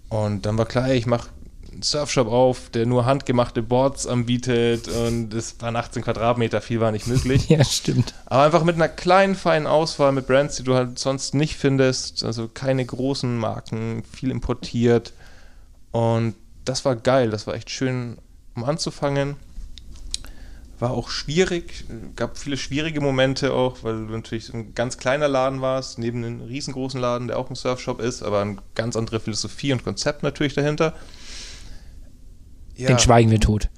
S4: Und dann war klar, ich mache einen Surfshop auf, der nur handgemachte Boards anbietet und es waren 18 Quadratmeter, viel war nicht möglich.
S2: ja, stimmt.
S4: Aber einfach mit einer kleinen, feinen Auswahl mit Brands, die du halt sonst nicht findest, also keine großen Marken, viel importiert. Und das war geil, das war echt schön, um anzufangen. War auch schwierig, gab viele schwierige Momente auch, weil du natürlich ein ganz kleiner Laden warst, neben einem riesengroßen Laden, der auch ein Surfshop ist, aber eine ganz andere Philosophie und Konzept natürlich dahinter.
S2: Ja. Den schweigen wir tot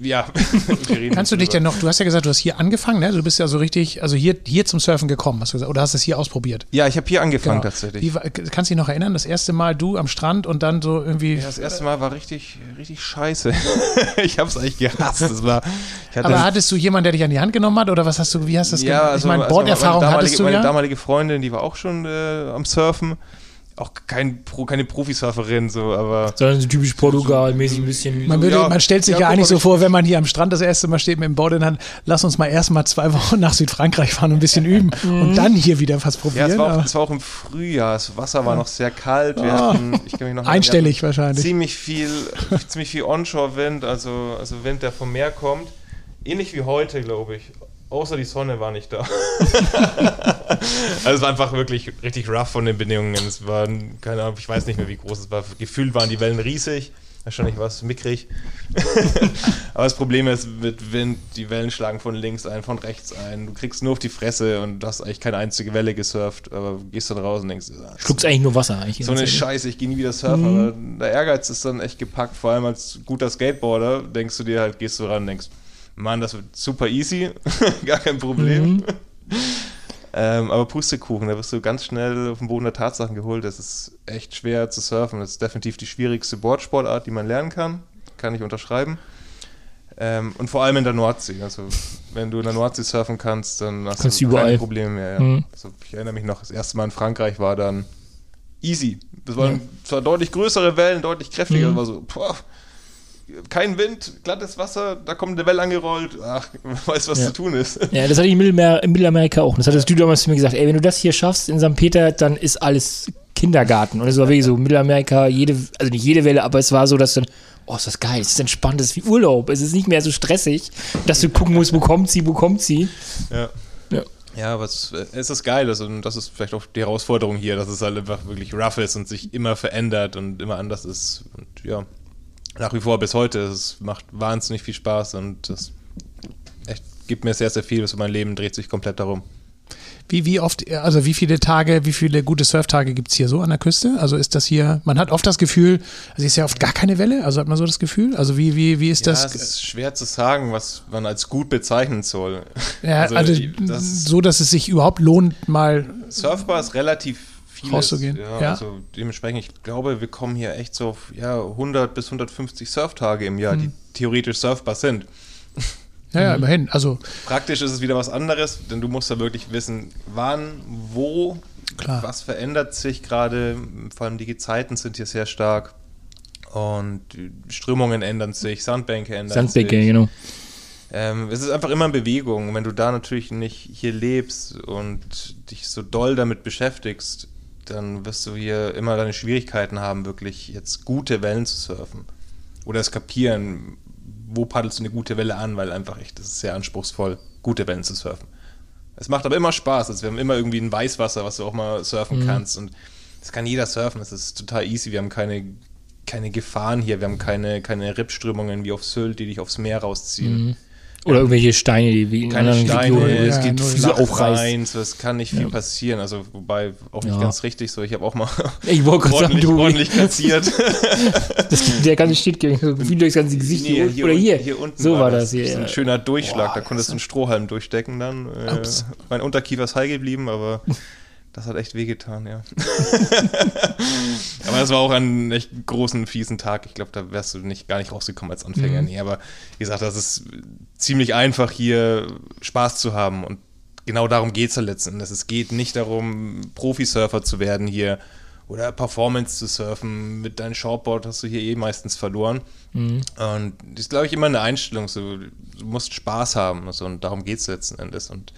S4: ja.
S3: Kannst du dich denn noch, du hast ja gesagt, du hast hier angefangen, ne? Du bist ja so richtig, also hier, hier zum Surfen gekommen, hast du gesagt, oder hast du es hier ausprobiert?
S4: Ja, ich habe hier angefangen genau. tatsächlich.
S3: Wie, kannst du dich noch erinnern, das erste Mal du am Strand und dann so irgendwie. Ja,
S4: das erste Mal war richtig, richtig scheiße. ich habe es eigentlich gehasst. Das war,
S3: Aber hattest du jemanden, der dich an die Hand genommen hat oder was hast du, wie hast du das
S4: ja,
S3: gemacht?
S4: Also,
S3: ich meine, Borderfahrung also meine
S4: hattest du
S3: meine
S4: ja? Meine damalige Freundin, die war auch schon äh, am Surfen. Auch kein Pro, keine Profisurferin, so, aber.
S2: Sondern so typisch Portugal-mäßig ein bisschen.
S3: Man, würde, ja, man stellt sich ja, ja eigentlich so vor, wenn man hier am Strand das erste Mal steht mit dem Board in Hand, lass uns mal erstmal zwei Wochen nach Südfrankreich fahren und ein bisschen üben und dann hier wieder was probieren.
S4: Ja, es war auch, es war auch im Frühjahr, das Wasser war noch sehr kalt. Wir
S3: oh. hatten, ich kann mich noch Einstellig wahrscheinlich.
S4: Ziemlich viel, ziemlich viel Onshore-Wind, also, also Wind, der vom Meer kommt. Ähnlich wie heute, glaube ich. Außer die Sonne war nicht da. also es war einfach wirklich richtig rough von den Bedingungen. Es war, keine Ahnung, ich weiß nicht mehr, wie groß es war. Gefühlt waren die Wellen riesig. Wahrscheinlich war es mickrig. Aber das Problem ist, mit Wind, die Wellen schlagen von links ein, von rechts ein. Du kriegst nur auf die Fresse und du hast eigentlich keine einzige Welle gesurft. Aber gehst dann raus und denkst,
S2: ah, schluckst eigentlich nur Wasser eigentlich.
S4: So eine Scheiße, ich gehe nie wieder surfen. Mhm. Aber der Ehrgeiz ist dann echt gepackt. Vor allem als guter Skateboarder denkst du dir halt, gehst du ran und denkst, Mann, das wird super easy, gar kein Problem. Mhm. ähm, aber Pustekuchen, da wirst du ganz schnell auf den Boden der Tatsachen geholt. Das ist echt schwer zu surfen. Das ist definitiv die schwierigste Boardsportart, die man lernen kann. Kann ich unterschreiben. Ähm, und vor allem in der Nordsee. Also, wenn du in der Nordsee surfen kannst, dann hast
S2: kannst
S4: du
S2: überall. keine
S4: Probleme mehr. Ja. Mhm. Also, ich erinnere mich noch, das erste Mal in Frankreich war dann easy. Das waren ja. zwar deutlich größere Wellen, deutlich kräftiger, mhm. aber so, boah, kein Wind, glattes Wasser, da kommt eine Welle angerollt, ach, weiß, was
S2: ja.
S4: zu tun ist.
S2: Ja, das hatte ich in, Mittelmeer, in Mittelamerika auch. Das hattest ja. du damals zu mir gesagt, ey, wenn du das hier schaffst in St. Peter, dann ist alles Kindergarten. Und es war wirklich so, Mittelamerika, jede, also nicht jede Welle, aber es war so, dass dann, oh, ist das geil, es ist entspannt, es ist wie Urlaub, es ist nicht mehr so stressig, dass du gucken musst, wo kommt sie, wo kommt sie.
S4: Ja. Ja. Ja, aber es, es ist geil, also, das ist vielleicht auch die Herausforderung hier, dass es halt einfach wirklich rough ist und sich immer verändert und immer anders ist. Und ja, nach wie vor bis heute. Es macht wahnsinnig viel Spaß und es echt, gibt mir sehr, sehr viel. Also mein Leben dreht sich komplett darum.
S3: Wie, wie oft, also wie viele Tage, wie viele gute Surftage gibt es hier so an der Küste? Also ist das hier, man hat oft das Gefühl, also ist ja oft gar keine Welle, also hat man so das Gefühl? Also wie, wie, wie ist ja, das?
S4: Es ist schwer zu sagen, was man als gut bezeichnen soll.
S3: Ja, also, also das so, dass es sich überhaupt lohnt, mal.
S4: Surfbar ist relativ
S3: vieles. Rauszugehen.
S4: Ja, ja, Also dementsprechend, ich glaube, wir kommen hier echt so auf ja, 100 bis 150 Surftage im Jahr, hm. die theoretisch surfbar sind.
S3: Ja, ja, immerhin. Also
S4: Praktisch ist es wieder was anderes, denn du musst da wirklich wissen, wann, wo, Klar. was verändert sich gerade. Vor allem die Gezeiten sind hier sehr stark. Und Strömungen ändern sich, Sandbänke ändern
S2: Sandbänke,
S4: sich.
S2: Sandbänke, genau.
S4: Ähm, es ist einfach immer in Bewegung. Wenn du da natürlich nicht hier lebst und dich so doll damit beschäftigst, dann wirst du hier immer deine Schwierigkeiten haben, wirklich jetzt gute Wellen zu surfen. Oder es kapieren, wo paddelst du eine gute Welle an, weil einfach echt, das ist sehr anspruchsvoll, gute Wellen zu surfen. Es macht aber immer Spaß. Also wir haben immer irgendwie ein Weißwasser, was du auch mal surfen mhm. kannst. Und das kann jeder surfen. Das ist total easy. Wir haben keine, keine Gefahren hier. Wir haben keine, keine Rippströmungen wie auf Sylt, die dich aufs Meer rausziehen.
S2: Mhm. Oder irgendwelche Steine, die wie in
S4: Keine Steine, Regionen, es geht so aufreißen. So, es kann nicht viel ja. passieren. Also, wobei auch nicht ja. ganz richtig so. Ich habe auch mal
S2: ich ordentlich,
S4: sagen, ordentlich kassiert.
S2: das, der ganze steht wie durchs ganze Gesicht nee, hier, hier, oder hier.
S4: Hier unten
S2: so war das, das hier.
S4: Das ist ein schöner Durchschlag. Boah, da konntest du einen Strohhalm durchstecken dann. Äh, mein Unterkiefer ist heil geblieben, aber das hat echt wehgetan, ja. aber das war auch ein echt großen, fiesen Tag. Ich glaube, da wärst du nicht, gar nicht rausgekommen als Anfänger. Mhm. Nee, aber wie gesagt, das ist ziemlich einfach, hier Spaß zu haben. Und genau darum geht es ja letzten Endes. Es geht nicht darum, Profisurfer zu werden hier oder Performance zu surfen. Mit deinem Shortboard hast du hier eh meistens verloren. Mhm. Und das ist, glaube ich, immer eine Einstellung. So, du musst Spaß haben. Also, und darum geht es letzten Endes. Und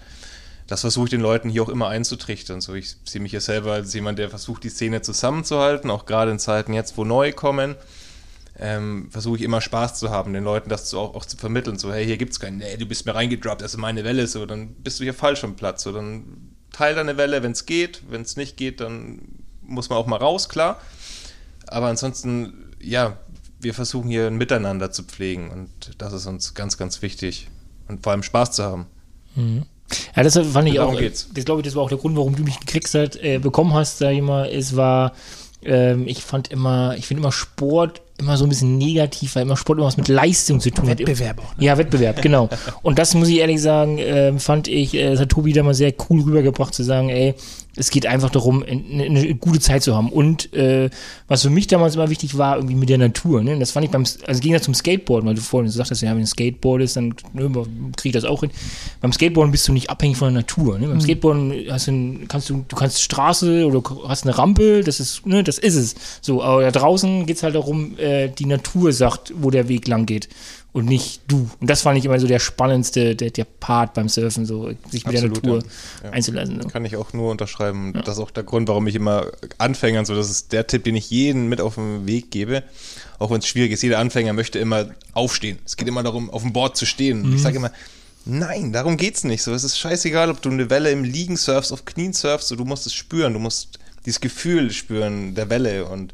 S4: das versuche ich den Leuten hier auch immer einzutrichtern. So, ich sehe mich hier selber als jemand, der versucht, die Szene zusammenzuhalten, auch gerade in Zeiten jetzt, wo neu kommen. Ähm, versuche ich immer Spaß zu haben, den Leuten das zu, auch, auch, zu vermitteln. So, hey, hier gibt es keinen, nee, du bist mir reingedroppt, das ist meine Welle, so, dann bist du hier falsch am Platz. So, dann teil deine Welle, wenn es geht. Wenn es nicht geht, dann muss man auch mal raus, klar. Aber ansonsten, ja, wir versuchen hier ein Miteinander zu pflegen und das ist uns ganz, ganz wichtig. Und vor allem Spaß zu haben.
S2: Mhm. Ja, das fand ich Darum auch. Geht's. Das glaube ich, das war auch der Grund, warum du mich gekriegt hast, äh, bekommen hast, sag ich mal. Es war, ähm, ich fand immer, ich finde immer Sport immer so ein bisschen negativ, weil immer Sport immer was mit Leistung zu tun
S3: hat. Wettbewerb auch.
S2: Ne? Ja, Wettbewerb, genau. Und das muss ich ehrlich sagen, äh, fand ich, äh, das hat Tobi da mal sehr cool rübergebracht, zu sagen, ey, es geht einfach darum, eine, gute Zeit zu haben. Und äh, was für mich damals immer wichtig war, irgendwie mit der Natur. Ne? Das fand ich beim, also ging das zum Skateboarden, weil du vorhin gesagt hast, ja, wenn ein Skateboard ist, dann ne, kriege ich das auch hin. Beim Skateboarden bist du nicht abhängig von der Natur. Ne? Beim mhm. Skateboarden hast du, ein, kannst du, du kannst Straße oder hast eine Rampe, das ist, ne, das ist es. So, aber da draußen geht es halt darum, äh, die Natur sagt, wo der Weg lang geht und nicht du. Und das fand ich immer so der spannendste, der, der Part beim Surfen, so sich mit Absolut, der Natur ja. einzulassen. So.
S4: Kann ich auch nur unterschreiben. Ja. Das ist auch der Grund, warum ich immer Anfängern, so das ist der Tipp, den ich jedem mit auf den Weg gebe. Auch wenn es schwierig ist, jeder Anfänger möchte immer aufstehen. Es geht immer darum, auf dem Board zu stehen. Mhm. Ich sage immer, Nein, darum geht's nicht. So, es ist scheißegal, ob du eine Welle im Liegen surfst, auf Knien surfst, so, du musst es spüren, du musst dieses Gefühl spüren der Welle und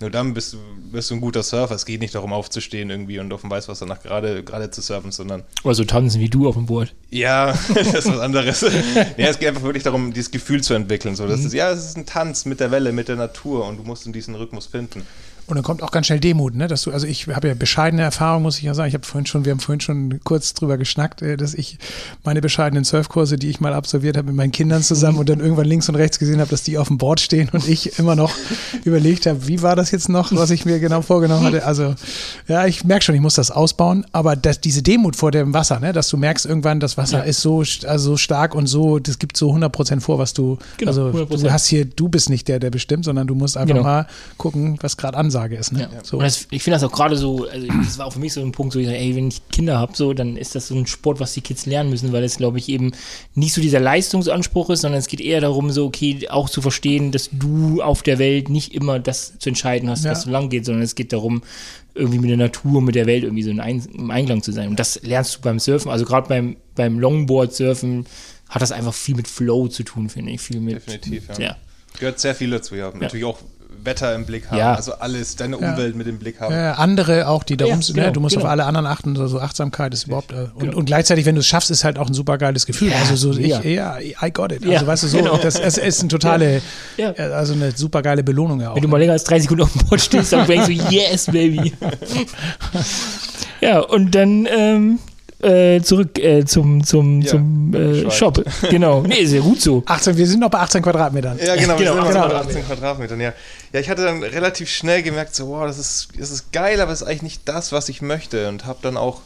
S4: nur dann bist du, bist du ein guter Surfer. Es geht nicht darum, aufzustehen irgendwie und auf dem Weißwasser nach gerade, gerade zu surfen, sondern.
S2: Oder so tanzen wie du auf dem Board.
S4: Ja, das ist was anderes. ja, es geht einfach wirklich darum, dieses Gefühl zu entwickeln. So, das mhm. ist, ja, es ist ein Tanz mit der Welle, mit der Natur und du musst in diesen Rhythmus finden.
S3: Und dann kommt auch ganz schnell Demut, ne? Dass du, also ich habe ja bescheidene Erfahrung, muss ich ja sagen. Ich habe vorhin schon, wir haben vorhin schon kurz drüber geschnackt, äh, dass ich meine bescheidenen Surfkurse, die ich mal absolviert habe mit meinen Kindern zusammen und dann irgendwann links und rechts gesehen habe, dass die auf dem Board stehen und ich immer noch überlegt habe, wie war das jetzt noch, was ich mir genau vorgenommen hatte. Also ja, ich merke schon, ich muss das ausbauen, aber das, diese Demut vor dem Wasser, ne? Dass du merkst irgendwann, das Wasser ja. ist so, also so stark und so, das gibt so 100 Prozent vor, was du, genau, also 100%. du hast hier, du bist nicht der, der bestimmt, sondern du musst einfach genau. mal gucken, was gerade an Ansage ist. Ne? Ja.
S2: So. Das, ich finde das auch gerade so, also das war auch für mich so ein Punkt, so ich sage, ey, wenn ich Kinder habe, so, dann ist das so ein Sport, was die Kids lernen müssen, weil es, glaube ich, eben nicht so dieser Leistungsanspruch ist, sondern es geht eher darum, so, okay, auch zu verstehen, dass du auf der Welt nicht immer das zu entscheiden hast, ja. was so lang geht, sondern es geht darum, irgendwie mit der Natur, mit der Welt irgendwie so in Ein im Einklang zu sein. Und das lernst du beim Surfen, also gerade beim, beim Longboard-Surfen hat das einfach viel mit Flow zu tun, finde ich. Viel mit,
S4: Definitiv, ja. ja. Gehört sehr viel dazu, ja. Natürlich auch Wetter im Blick haben, ja. also alles, deine Umwelt ja. mit im Blick haben.
S3: Ja, andere auch, die da ja, sind, ne? genau, du musst genau. auf alle anderen achten, so, Achtsamkeit ist überhaupt, äh, und, genau. und, gleichzeitig, wenn du es schaffst, ist halt auch ein super geiles Gefühl. also so, ich, ja, I got it. Also weißt du, so, genau. das, das ist eine totale, also eine super geile Belohnung
S2: ja auch. Wenn du mal länger als drei Sekunden auf dem Boot stehst, dann denkst du, yes, baby. ja, und dann, ähm, äh, zurück äh, zum, zum, ja, zum äh, Shop. Genau. Nee, ja gut so.
S3: 18, wir sind noch bei 18 Quadratmetern.
S4: Ja, genau, wir genau. sind genau. bei 18 Quadratmetern, ja. Ja, ich hatte dann relativ schnell gemerkt, so, wow, das ist, das ist geil, aber es ist eigentlich nicht das, was ich möchte. Und habe dann auch,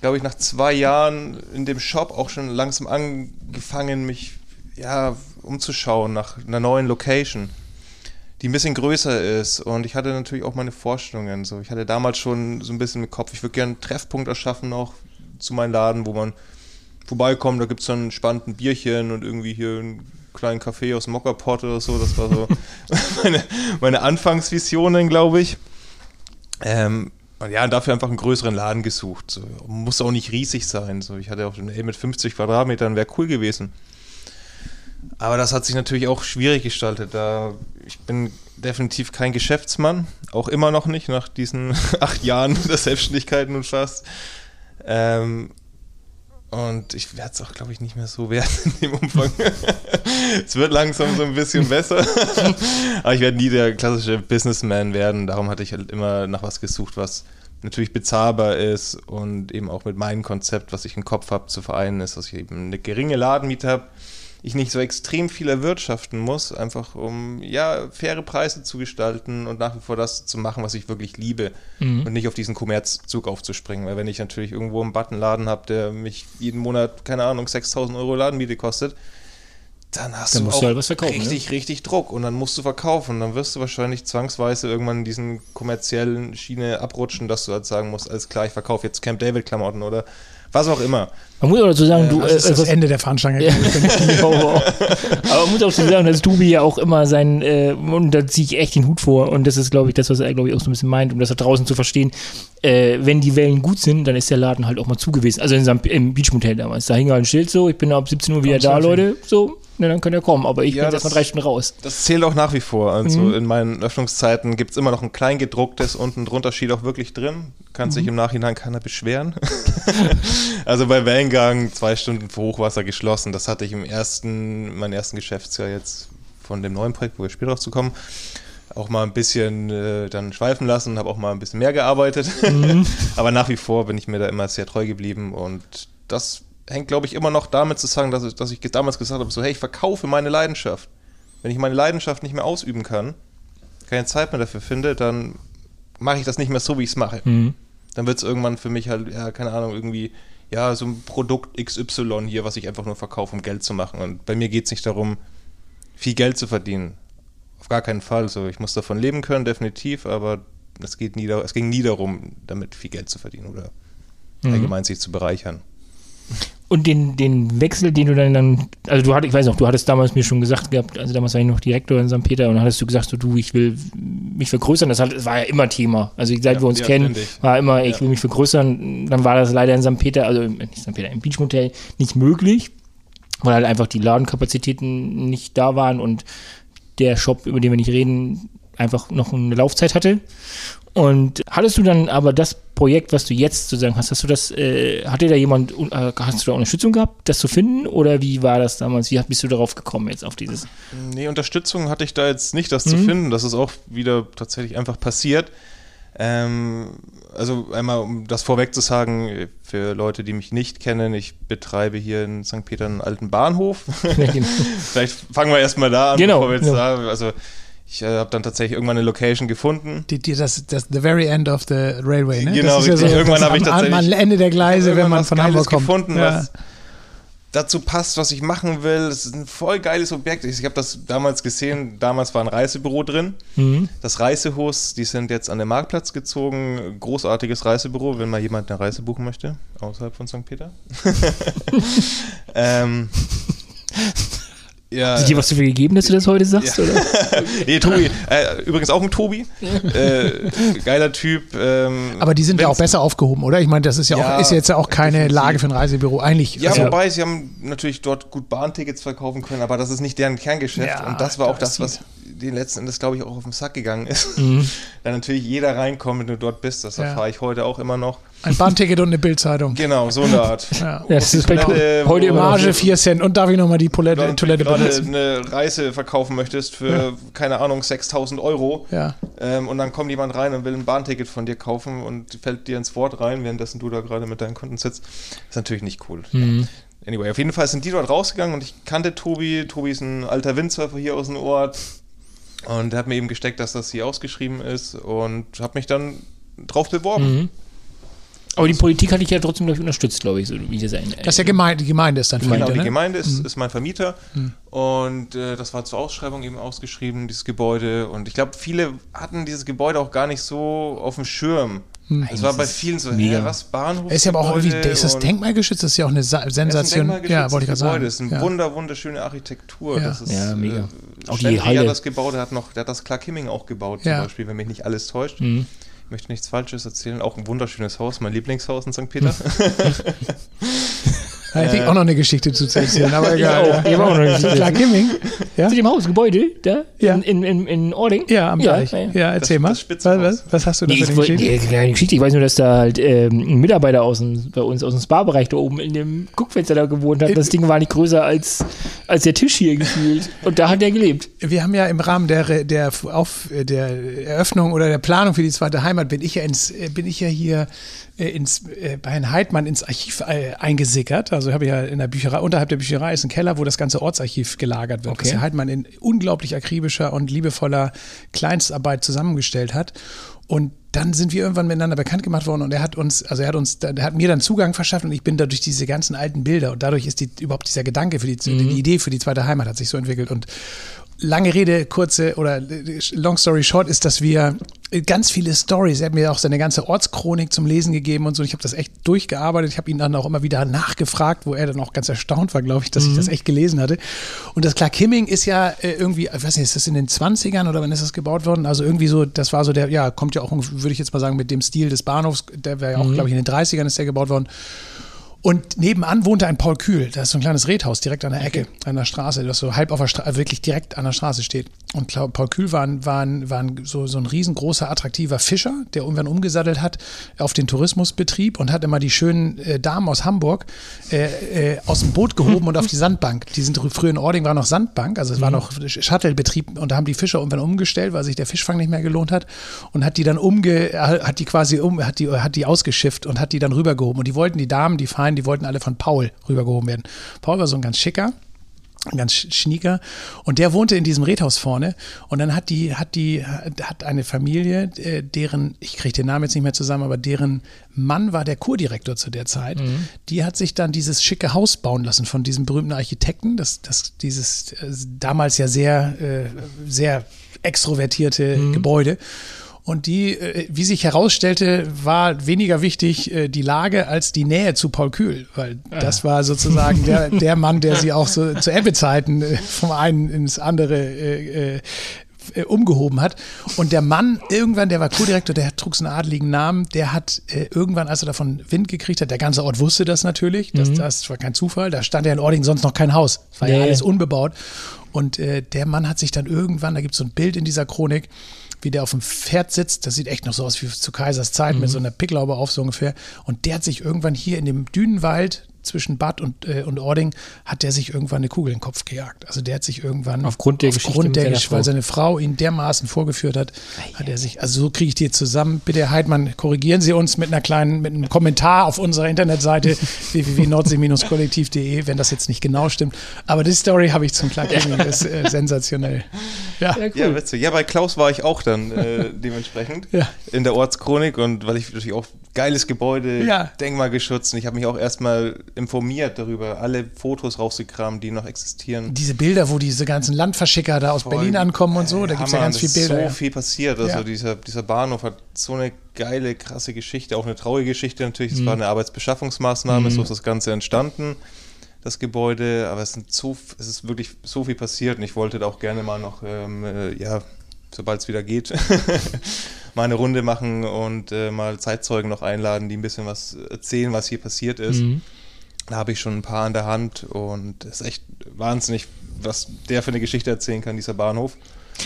S4: glaube ich, nach zwei Jahren in dem Shop auch schon langsam angefangen, mich ja, umzuschauen nach einer neuen Location die ein bisschen größer ist. Und ich hatte natürlich auch meine Vorstellungen. So, ich hatte damals schon so ein bisschen im Kopf, ich würde gerne einen Treffpunkt erschaffen noch, zu meinem Laden, wo man vorbeikommt, da gibt es dann spannend ein Bierchen und irgendwie hier einen kleinen Kaffee aus dem Mockerpot oder so. Das war so meine, meine Anfangsvisionen, glaube ich. Ähm, und ja, dafür einfach einen größeren Laden gesucht. So. Muss auch nicht riesig sein. So. Ich hatte auch ey, mit 50 Quadratmetern wäre cool gewesen. Aber das hat sich natürlich auch schwierig gestaltet. Da ich bin definitiv kein Geschäftsmann, auch immer noch nicht, nach diesen acht Jahren der Selbstständigkeit nun fast. Ähm, und ich werde es auch, glaube ich, nicht mehr so werden in dem Umfang. es wird langsam so ein bisschen besser. Aber ich werde nie der klassische Businessman werden. Darum hatte ich halt immer nach was gesucht, was natürlich bezahlbar ist und eben auch mit meinem Konzept, was ich im Kopf habe, zu vereinen ist, dass ich eben eine geringe Ladenmiete habe ich nicht so extrem viel erwirtschaften muss, einfach um ja faire Preise zu gestalten und nach wie vor das zu machen, was ich wirklich liebe mhm. und nicht auf diesen Kommerzzug aufzuspringen. Weil wenn ich natürlich irgendwo einen Buttonladen habe, der mich jeden Monat, keine Ahnung, 6000 Euro Ladenmiete kostet, dann hast dann du auch du halt richtig, ne? richtig Druck und dann musst du verkaufen und dann wirst du wahrscheinlich zwangsweise irgendwann in diesen kommerziellen Schiene abrutschen, dass du halt sagen musst, alles klar, ich verkaufe jetzt Camp David Klamotten oder was auch immer.
S2: Man muss auch dazu sagen, du.
S3: Das ist äh, das Ende der Veranstaltung. Ja.
S2: Aber man muss auch dazu sagen, dass Dubi ja auch immer sein, äh, und da ziehe ich echt den Hut vor. Und das ist, glaube ich, das, was er, glaube ich, auch so ein bisschen meint, um das da draußen zu verstehen. Äh, wenn die Wellen gut sind, dann ist der Laden halt auch mal zugewiesen. Also in seinem, im Beachmotel damals. Da hing halt ein Schild so, ich bin ab 17 Uhr wieder da, Leute. So, na, dann könnt ihr kommen, aber ich ja, bin jetzt mal drei Stunden raus.
S4: Das zählt auch nach wie vor. Also mhm. in meinen Öffnungszeiten gibt es immer noch ein Kleingedrucktes unten drunter steht auch wirklich drin. Kann mhm. sich im Nachhinein keiner beschweren. also bei Wellengang zwei Stunden vor Hochwasser geschlossen. Das hatte ich im ersten, mein ersten Geschäftsjahr jetzt von dem neuen Projekt, wo wir später drauf zu kommen, auch mal ein bisschen äh, dann schweifen lassen, habe auch mal ein bisschen mehr gearbeitet. Mhm. aber nach wie vor bin ich mir da immer sehr treu geblieben und das hängt, glaube ich, immer noch damit zusammen, dass, dass ich damals gesagt habe, so, hey, ich verkaufe meine Leidenschaft. Wenn ich meine Leidenschaft nicht mehr ausüben kann, keine Zeit mehr dafür finde, dann mache ich das nicht mehr so, wie ich es mache. Mhm. Dann wird es irgendwann für mich halt, ja, keine Ahnung, irgendwie, ja, so ein Produkt XY hier, was ich einfach nur verkaufe, um Geld zu machen. Und bei mir geht es nicht darum, viel Geld zu verdienen. Auf gar keinen Fall. So, ich muss davon leben können, definitiv, aber es, geht nie, es ging nie darum, damit viel Geld zu verdienen oder mhm. allgemein sich zu bereichern.
S2: Und den, den Wechsel, den du dann, dann also du hattest, ich weiß noch, du hattest damals mir schon gesagt gehabt, also damals war ich noch Direktor in St. Peter und dann hattest du gesagt, so, du, ich will mich vergrößern. Das, das war ja immer Thema. Also seit ja, wir uns kennen, ständig. war immer, ich ja. will mich vergrößern. Dann war das leider in St. Peter, also nicht St. Peter, im Beachmotel nicht möglich, weil halt einfach die Ladenkapazitäten nicht da waren und der Shop, über den wir nicht reden, einfach noch eine Laufzeit hatte. Und hattest du dann aber das Projekt, was du jetzt sozusagen hast, hast du das, äh, hatte da jemand, äh, hast du da Unterstützung gehabt, das zu finden? Oder wie war das damals? Wie bist du darauf gekommen jetzt auf dieses?
S4: Nee, Unterstützung hatte ich da jetzt nicht, das mhm. zu finden. Das ist auch wieder tatsächlich einfach passiert. Ähm, also einmal, um das vorweg zu sagen, für Leute, die mich nicht kennen, ich betreibe hier in St. Peter einen alten Bahnhof. Genau. Vielleicht fangen wir erstmal da an,
S2: genau, bevor wir jetzt genau.
S4: da, also ich äh, habe dann tatsächlich irgendwann eine Location gefunden.
S3: Die, die, das, das the very end of the railway, ne?
S4: Genau, ja so, irgendwann habe ich tatsächlich
S3: am Ende der Gleise, wenn man von Hamburg kommt.
S4: gefunden, ja. was dazu passt, was ich machen will. Es ist ein voll geiles Objekt. Ich, ich habe das damals gesehen. Damals war ein Reisebüro drin. Mhm. Das Reisehus, die sind jetzt an den Marktplatz gezogen. Großartiges Reisebüro, wenn mal jemand eine Reise buchen möchte, außerhalb von St. Peter. ähm,
S2: ja, Ist dir was dafür gegeben, dass du das heute sagst? Ja. Oder?
S4: nee, Tobi, äh, übrigens auch ein Tobi. äh, geiler Typ. Ähm,
S3: Aber die sind ja auch besser aufgehoben, oder? Ich meine, das ist ja, ja auch, ist jetzt ja auch keine definitiv. Lage für ein Reisebüro, eigentlich.
S4: Ja, also, wobei sie haben natürlich dort gut Bahntickets verkaufen können, aber das ist nicht deren Kerngeschäft. Ja, und das war auch das, was den letzten Endes, glaube ich, auch auf den Sack gegangen ist. Mhm. da natürlich jeder reinkommt, wenn du dort bist. Das erfahre ich heute auch immer noch.
S3: Ein Bahnticket und eine Bildzeitung.
S4: Genau, so eine Art.
S3: ja. das ist Toilette, heute Marge 4 Cent. Und darf ich nochmal die Toilette, Toilette
S4: gerade benutzen? eine Reise verkaufen möchtest für, ja. keine Ahnung, 6000 Euro.
S3: Ja.
S4: Ähm, und dann kommt jemand rein und will ein Bahnticket von dir kaufen und fällt dir ins Wort rein, währenddessen du da gerade mit deinen Kunden sitzt. Das ist natürlich nicht cool. Mhm. Anyway, auf jeden Fall sind die dort rausgegangen und ich kannte Tobi. Tobi ist ein alter Windsurfer hier aus dem Ort. Und er hat mir eben gesteckt, dass das hier ausgeschrieben ist und habe mich dann drauf beworben. Mhm.
S2: Aber die Politik hatte ich ja trotzdem ich, unterstützt, glaube ich, so wie
S3: das Das ist ja Gemeinde, die Gemeinde ist dann
S4: Vermieter. Genau, die ne? Gemeinde ist, mhm. ist mein Vermieter mhm. und äh, das war zur Ausschreibung eben ausgeschrieben, dieses Gebäude. Und ich glaube, viele hatten dieses Gebäude auch gar nicht so auf dem Schirm. Hm. Es war bei vielen so,
S3: mega. was Bahnhof. Ist ja aber auch irgendwie, ist das denkmalgeschützt? Das ist ja auch eine Sensation. Ein
S4: ja, wollte ich gerade sagen. Das ist eine ja. wunder, wunderschöne Architektur.
S2: Ja,
S4: das ist,
S2: ja mega.
S4: Äh, auch die Halle. Ja, das Gebäude der hat noch, der hat das Clark Kimming auch gebaut, zum Beispiel, wenn mich nicht alles täuscht. Mhm. Ich möchte nichts Falsches erzählen. Auch ein wunderschönes Haus, mein Lieblingshaus in St. Peter.
S3: Da hätte ich auch noch eine Geschichte zu erzählen, aber egal.
S2: Ich auch, ich auch noch eine Geschichte. Klar, Kimming. Ja? Zu dem Haus, Gebäude, da? Ja. In, in, in Ording?
S3: Ja, am Deich. Ja, ja, erzähl das, mal. Das was, hast du da nee, für eine
S2: Geschichte? Nee, Geschichte. Ich weiß nur, dass da halt ähm, ein Mitarbeiter aus dem, bei uns aus dem Spa-Bereich da oben in dem Guckfenster da gewohnt hat. Das Ding war nicht größer als, als der Tisch hier gefühlt. Und da hat er gelebt.
S3: Wir haben ja im Rahmen der, der, auf, der Eröffnung oder der Planung für die zweite Heimat bin ich ja, ins, bin ich ja hier äh, ins, äh, bei Herrn Heidmann ins Archiv äh, eingesickert. Also habe ich ja in der Bücherei, unterhalb der Bücherei ist ein Keller, wo das ganze Ortsarchiv gelagert wird, okay. was Herr Heidmann in unglaublich akribischer und liebevoller Kleinstarbeit zusammengestellt hat. Und dann sind wir irgendwann miteinander bekannt gemacht worden und er hat uns, also er hat uns, er hat mir dann Zugang verschafft und ich bin dadurch diese ganzen alten Bilder und dadurch ist die, überhaupt dieser Gedanke für die, mhm. die Idee für die zweite Heimat hat sich so entwickelt und lange Rede, kurze oder long story short ist, dass wir ganz viele Stories, er hat mir auch seine ganze Ortschronik zum Lesen gegeben und so. Ich habe das echt durchgearbeitet. Ich habe ihn dann auch immer wieder nachgefragt, wo er dann auch ganz erstaunt war, glaube ich, dass mhm. ich das echt gelesen hatte. Und das Clark Kimming ist ja äh, irgendwie, ich weiß nicht, ist das in den 20ern oder wann ist das gebaut worden? Also irgendwie so, das war so der, ja, kommt ja auch, würde ich jetzt mal sagen, mit dem Stil des Bahnhofs, der wäre ja auch, mhm. glaube ich, in den 30ern ist der gebaut worden. Und nebenan wohnte ein Paul Kühl. Das ist so ein kleines Redhaus direkt an der Ecke, an der Straße, das so halb auf der Straße, wirklich direkt an der Straße steht. Und Paul Kühl war, war, war so, so ein riesengroßer, attraktiver Fischer, der irgendwann umgesattelt hat auf den Tourismusbetrieb und hat immer die schönen äh, Damen aus Hamburg äh, äh, aus dem Boot gehoben und auf die Sandbank. Die sind früher in Ording war noch Sandbank, also es war mhm. noch Shuttlebetrieb und da haben die Fischer irgendwann umgestellt, weil sich der Fischfang nicht mehr gelohnt hat und hat die dann umge, hat die quasi um, hat die, hat die ausgeschifft und hat die dann rübergehoben. Und die wollten die Damen, die Feinen, die wollten alle von Paul rübergehoben werden. Paul war so ein ganz schicker, ganz schnieker und der wohnte in diesem Redhaus vorne und dann hat die hat die hat eine Familie äh, deren ich kriege den Namen jetzt nicht mehr zusammen aber deren Mann war der Kurdirektor zu der Zeit mhm. die hat sich dann dieses schicke Haus bauen lassen von diesem berühmten Architekten das das dieses äh, damals ja sehr äh, sehr extrovertierte mhm. Gebäude und die, äh, wie sich herausstellte, war weniger wichtig äh, die Lage als die Nähe zu Paul Kühl, weil ah. das war sozusagen der, der Mann, der sie auch so zu Ebbe-Zeiten äh, vom einen ins andere äh, umgehoben hat. Und der Mann, irgendwann, der war Co-Direktor, der trug so einen adligen Namen, der hat äh, irgendwann, als er davon Wind gekriegt hat, der ganze Ort wusste das natürlich, das, mhm. das war kein Zufall, da stand ja in Ording sonst noch kein Haus, war nee. ja alles unbebaut. Und äh, der Mann hat sich dann irgendwann, da gibt es so ein Bild in dieser Chronik, wie der auf dem Pferd sitzt. Das sieht echt noch so aus wie zu Kaisers Zeit mhm. mit so einer Picklaube auf so ungefähr. Und der hat sich irgendwann hier in dem Dünenwald zwischen Bad und, äh, und Ording hat der sich irgendwann eine Kugel in den Kopf gejagt. Also der hat sich irgendwann
S2: aufgrund der aufgrund
S3: Geschichte, der Geschichte weil seine Frau ihn dermaßen vorgeführt hat, hat er sich, also so kriege ich die jetzt zusammen. Bitte Herr Heidmann, korrigieren Sie uns mit einer kleinen, mit einem Kommentar auf unserer Internetseite www.nordsee-kollektiv.de, wenn das jetzt nicht genau stimmt. Aber die Story habe ich zum Klarkriegen, das ist äh, sensationell.
S4: Ja. Ja, cool. ja, witzig. Ja, bei Klaus war ich auch dann äh, dementsprechend ja. in der Ortschronik und weil ich natürlich auch geiles Gebäude, ja. denkmalgeschützt und ich habe mich auch erstmal informiert darüber, alle Fotos rausgekramt, die noch existieren.
S3: Diese Bilder, wo diese ganzen Landverschicker da aus Voll, Berlin ankommen und so, da gibt es ja ganz viele Bilder.
S4: so ja. viel passiert. Also ja. dieser, dieser Bahnhof hat so eine geile, krasse Geschichte, auch eine traurige Geschichte natürlich. Es mhm. war eine Arbeitsbeschaffungsmaßnahme, mhm. so ist das Ganze entstanden, das Gebäude. Aber es, sind so, es ist wirklich so viel passiert und ich wollte da auch gerne mal noch, ähm, äh, ja, sobald es wieder geht, mal eine Runde machen und äh, mal Zeitzeugen noch einladen, die ein bisschen was erzählen, was hier passiert ist. Mhm. Da habe ich schon ein paar an der Hand und es ist echt wahnsinnig, was der für eine Geschichte erzählen kann, dieser Bahnhof.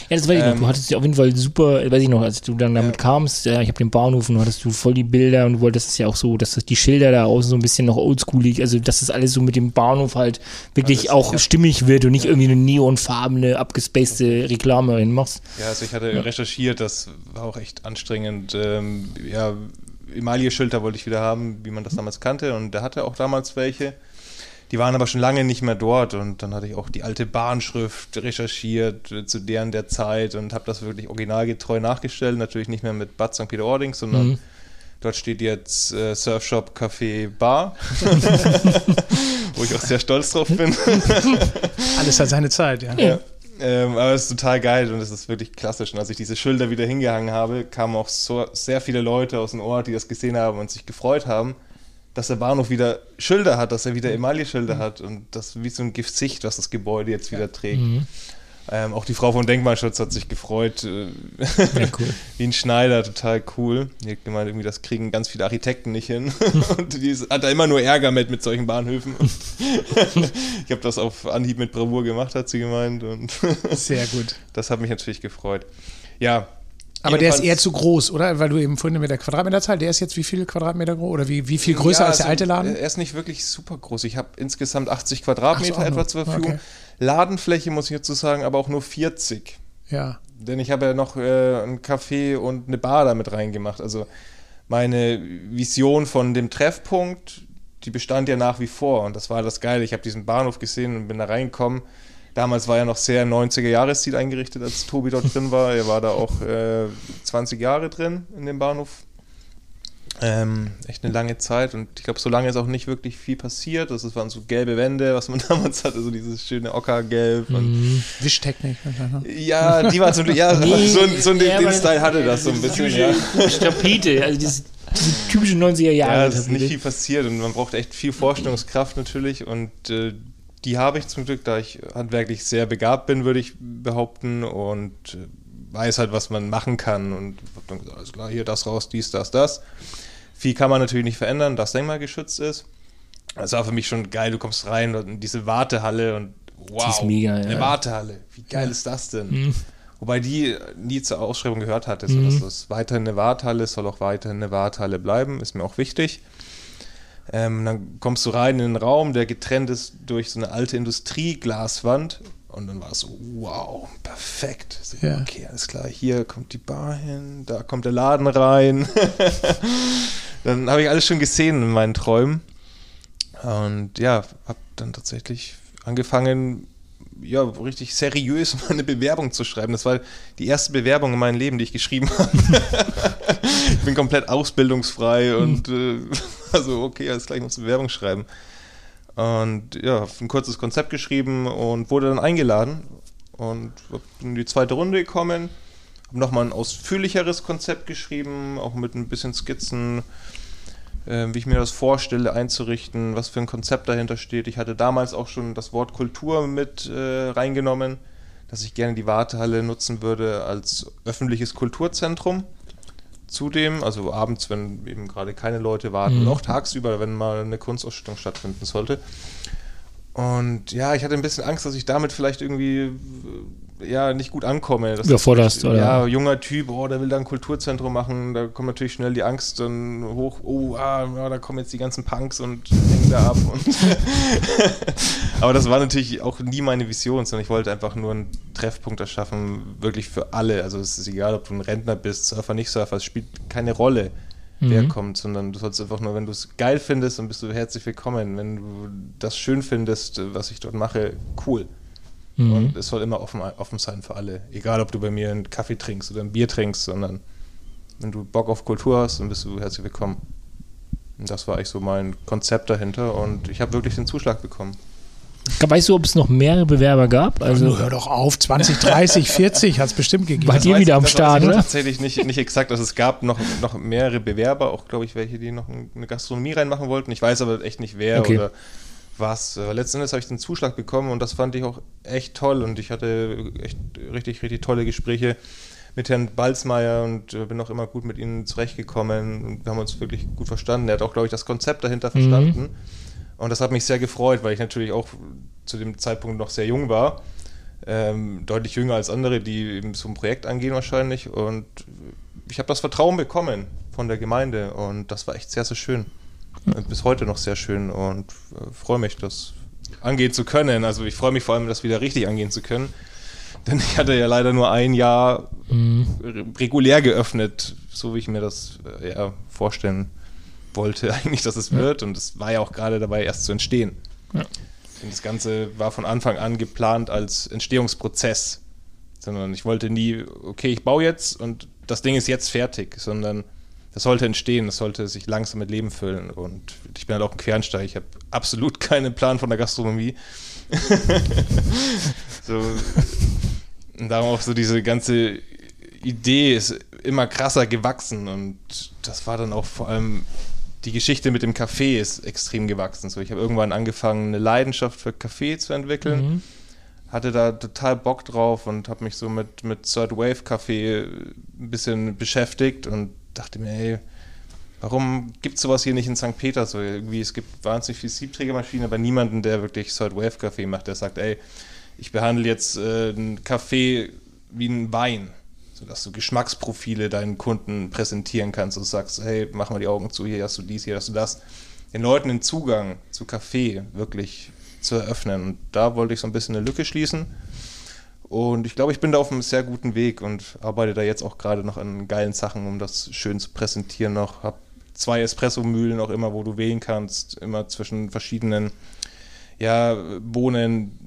S2: Ja, das weiß ich ähm, noch. Du hattest ja auf jeden Fall super, weiß ich noch, als du dann damit ja. kamst, ja, ich habe den Bahnhof und hattest du voll die Bilder und du wolltest es ja auch so, dass das die Schilder da außen so ein bisschen noch oldschoolig, also dass das alles so mit dem Bahnhof halt wirklich alles, auch ja. stimmig wird und nicht irgendwie eine neonfarbene, abgespacede Reklame hinmachst.
S4: Ja, also ich hatte recherchiert, das war auch echt anstrengend. Ähm, ja, Emaille-Schilder wollte ich wieder haben, wie man das damals kannte. Und der hatte auch damals welche. Die waren aber schon lange nicht mehr dort. Und dann hatte ich auch die alte Bahnschrift recherchiert äh, zu deren der Zeit und habe das wirklich originalgetreu nachgestellt. Natürlich nicht mehr mit Bad St. Peter-Ording, sondern mhm. dort steht jetzt äh, Surfshop, Café, Bar. Wo ich auch sehr stolz drauf bin.
S3: Alles hat seine Zeit, ja.
S4: ja. Ähm, aber es ist total geil und es ist wirklich klassisch. Und als ich diese Schilder wieder hingehangen habe, kamen auch so, sehr viele Leute aus dem Ort, die das gesehen haben und sich gefreut haben, dass der Bahnhof wieder Schilder hat, dass er wieder Emaille-Schilder mhm. hat und das wie so ein Giftsicht, was das Gebäude jetzt wieder trägt. Mhm. Ähm, auch die Frau von Denkmalschutz hat sich gefreut. Äh, ja, cool. Wie ein Schneider, total cool. Die hat gemeint, irgendwie, das kriegen ganz viele Architekten nicht hin. und die hat da immer nur Ärger mit, mit solchen Bahnhöfen. ich habe das auf Anhieb mit Bravour gemacht, hat sie gemeint. Und
S3: Sehr gut.
S4: Das hat mich natürlich gefreut. Ja,
S3: aber der ist eher zu groß, oder? Weil du eben vorhin mit der Quadratmeterzahl, der ist jetzt wie viel Quadratmeter groß oder wie, wie viel größer ja, als der alte Laden?
S4: Er ist nicht wirklich super groß. Ich habe insgesamt 80 Quadratmeter so, etwa zur Verfügung. Okay. Ladenfläche muss ich dazu sagen, aber auch nur 40.
S3: Ja.
S4: Denn ich habe ja noch äh, ein Café und eine Bar damit reingemacht. Also meine Vision von dem Treffpunkt, die bestand ja nach wie vor. Und das war das Geile. Ich habe diesen Bahnhof gesehen und bin da reingekommen. Damals war er noch sehr 90er-Jahresstil eingerichtet, als Tobi dort drin war. Er war da auch äh, 20 Jahre drin in dem Bahnhof. Ähm, echt eine lange Zeit und ich glaube, so lange ist auch nicht wirklich viel passiert. Das waren so gelbe Wände, was man damals hatte, so dieses schöne Ockergelb. Mhm.
S3: Wischtechnik.
S4: Ja, die war so, ja, nee, so, so ja, den, Style hatte das so ein bisschen. Ja.
S2: Tapete, also diese, diese typische 90er Jahre.
S4: Ja, es ist nicht viel passiert und man braucht echt viel Vorstellungskraft natürlich und äh, die habe ich zum Glück, da ich handwerklich sehr begabt bin, würde ich behaupten und äh, weiß halt, was man machen kann und habe dann gesagt, alles klar, hier das raus, dies, das, das. Viel kann man natürlich nicht verändern, das denkmalgeschützt ist. Das war für mich schon geil, du kommst rein in diese Wartehalle und wow,
S2: mega,
S4: eine
S2: ja.
S4: Wartehalle, wie geil ja. ist das denn? Mhm. Wobei die nie zur Ausschreibung gehört hatte, so mhm. dass das weiterhin eine Wartehalle soll auch weiterhin eine Wartehalle bleiben, ist mir auch wichtig. Ähm, dann kommst du rein in einen Raum, der getrennt ist durch so eine alte Industrieglaswand. Und dann war es so, wow, perfekt. So, ja. Okay, alles klar, hier kommt die Bar hin, da kommt der Laden rein. dann habe ich alles schon gesehen in meinen Träumen. Und ja, habe dann tatsächlich angefangen, ja, richtig seriös meine Bewerbung zu schreiben. Das war die erste Bewerbung in meinem Leben, die ich geschrieben habe. ich bin komplett ausbildungsfrei und äh, also okay, alles gleich muss Bewerbung schreiben. Und ja, habe ein kurzes Konzept geschrieben und wurde dann eingeladen und bin in die zweite Runde gekommen. Habe nochmal ein ausführlicheres Konzept geschrieben, auch mit ein bisschen Skizzen, äh, wie ich mir das vorstelle, einzurichten, was für ein Konzept dahinter steht. Ich hatte damals auch schon das Wort Kultur mit äh, reingenommen, dass ich gerne die Wartehalle nutzen würde als öffentliches Kulturzentrum. Zudem, also abends, wenn eben gerade keine Leute warten, mhm. und auch tagsüber, wenn mal eine Kunstausstellung stattfinden sollte. Und ja, ich hatte ein bisschen Angst, dass ich damit vielleicht irgendwie ja nicht gut ankomme.
S2: Das Überforderst,
S4: oder? Ja, junger Typ, oh, der will da ein Kulturzentrum machen, da kommt natürlich schnell die Angst dann hoch, oh, ah, ja, da kommen jetzt die ganzen Punks und hängen da ab. Aber das war natürlich auch nie meine Vision, sondern ich wollte einfach nur einen Treffpunkt erschaffen, wirklich für alle. Also es ist egal, ob du ein Rentner bist, Surfer, nicht Surfer, es spielt keine Rolle wer mhm. kommt, sondern du sollst einfach nur, wenn du es geil findest, dann bist du herzlich willkommen. Wenn du das schön findest, was ich dort mache, cool. Mhm. Und es soll immer offen, offen sein für alle. Egal, ob du bei mir einen Kaffee trinkst oder ein Bier trinkst, sondern wenn du Bock auf Kultur hast, dann bist du herzlich willkommen. Und das war eigentlich so mein Konzept dahinter und ich habe wirklich den Zuschlag bekommen.
S2: Weißt du, ob es noch mehrere Bewerber gab?
S3: Also hör doch auf, 20, 30, 40 hat es bestimmt gegeben.
S2: Wart ihr wieder am Start, oder?
S4: Tatsächlich nicht, nicht exakt. Also es gab noch, noch mehrere Bewerber, auch glaube ich, welche, die noch eine Gastronomie reinmachen wollten. Ich weiß aber echt nicht wer okay. oder was. Aber letzten Endes habe ich den Zuschlag bekommen und das fand ich auch echt toll und ich hatte echt richtig, richtig tolle Gespräche mit Herrn Balzmeier und äh, bin auch immer gut mit ihnen zurechtgekommen und wir haben uns wirklich gut verstanden. Er hat auch, glaube ich, das Konzept dahinter mhm. verstanden. Und das hat mich sehr gefreut, weil ich natürlich auch zu dem Zeitpunkt noch sehr jung war. Ähm, deutlich jünger als andere, die eben so ein Projekt angehen wahrscheinlich. Und ich habe das Vertrauen bekommen von der Gemeinde und das war echt sehr, sehr schön. Bis heute noch sehr schön und äh, freue mich, das angehen zu können. Also ich freue mich vor allem, das wieder richtig angehen zu können. Denn ich hatte ja leider nur ein Jahr mhm. regulär geöffnet, so wie ich mir das äh, ja, vorstellen wollte eigentlich, dass es ja. wird. Und es war ja auch gerade dabei, erst zu entstehen. Ja. Und das Ganze war von Anfang an geplant als Entstehungsprozess. Sondern ich wollte nie, okay, ich baue jetzt und das Ding ist jetzt fertig, sondern das sollte entstehen, das sollte sich langsam mit Leben füllen. Und ich bin halt auch ein Quernsteig, ich habe absolut keinen Plan von der Gastronomie. so, und darum auch so diese ganze Idee ist immer krasser gewachsen und das war dann auch vor allem die Geschichte mit dem Kaffee ist extrem gewachsen. So, ich habe irgendwann angefangen, eine Leidenschaft für Kaffee zu entwickeln. Mhm. Hatte da total Bock drauf und habe mich so mit, mit Third Wave Kaffee ein bisschen beschäftigt und dachte mir, ey, warum gibt es sowas hier nicht in St. Peter? So irgendwie, es gibt wahnsinnig viele Siebträgermaschinen, aber niemanden, der wirklich Third Wave Kaffee macht, der sagt, ey, ich behandle jetzt äh, einen Kaffee wie einen Wein sodass du Geschmacksprofile deinen Kunden präsentieren kannst und sagst, hey, mach mal die Augen zu, hier hast du dies, hier hast du das. Den Leuten den Zugang zu Kaffee wirklich zu eröffnen. Und da wollte ich so ein bisschen eine Lücke schließen. Und ich glaube, ich bin da auf einem sehr guten Weg und arbeite da jetzt auch gerade noch an geilen Sachen, um das schön zu präsentieren noch. Hab zwei Espresso-Mühlen auch immer, wo du wählen kannst, immer zwischen verschiedenen ja, Bohnen,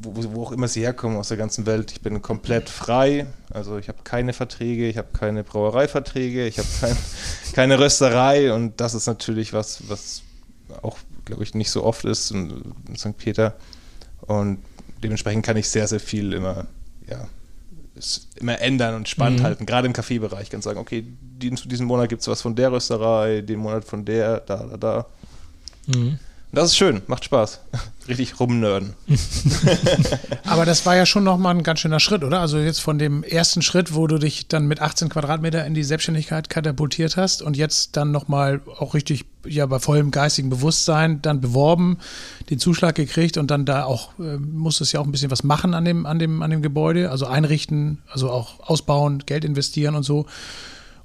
S4: wo, wo, auch immer sie herkommen aus der ganzen Welt. Ich bin komplett frei. Also ich habe keine Verträge, ich habe keine Brauereiverträge, ich habe kein, keine Rösterei und das ist natürlich was, was auch, glaube ich, nicht so oft ist in St. Peter. Und dementsprechend kann ich sehr, sehr viel immer, ja, immer ändern und spannend mhm. halten, gerade im Kaffeebereich. Ich kann sagen, okay, diesen Monat gibt es was von der Rösterei, den Monat von der, da, da, da. Mhm. Das ist schön, macht Spaß. Richtig rumnörden.
S3: Aber das war ja schon nochmal ein ganz schöner Schritt, oder? Also jetzt von dem ersten Schritt, wo du dich dann mit 18 Quadratmeter in die Selbstständigkeit katapultiert hast und jetzt dann nochmal auch richtig, ja, bei vollem geistigen Bewusstsein dann beworben, den Zuschlag gekriegt und dann da auch, äh, musstest ja auch ein bisschen was machen an dem, an dem, an dem Gebäude, also einrichten, also auch ausbauen, Geld investieren und so.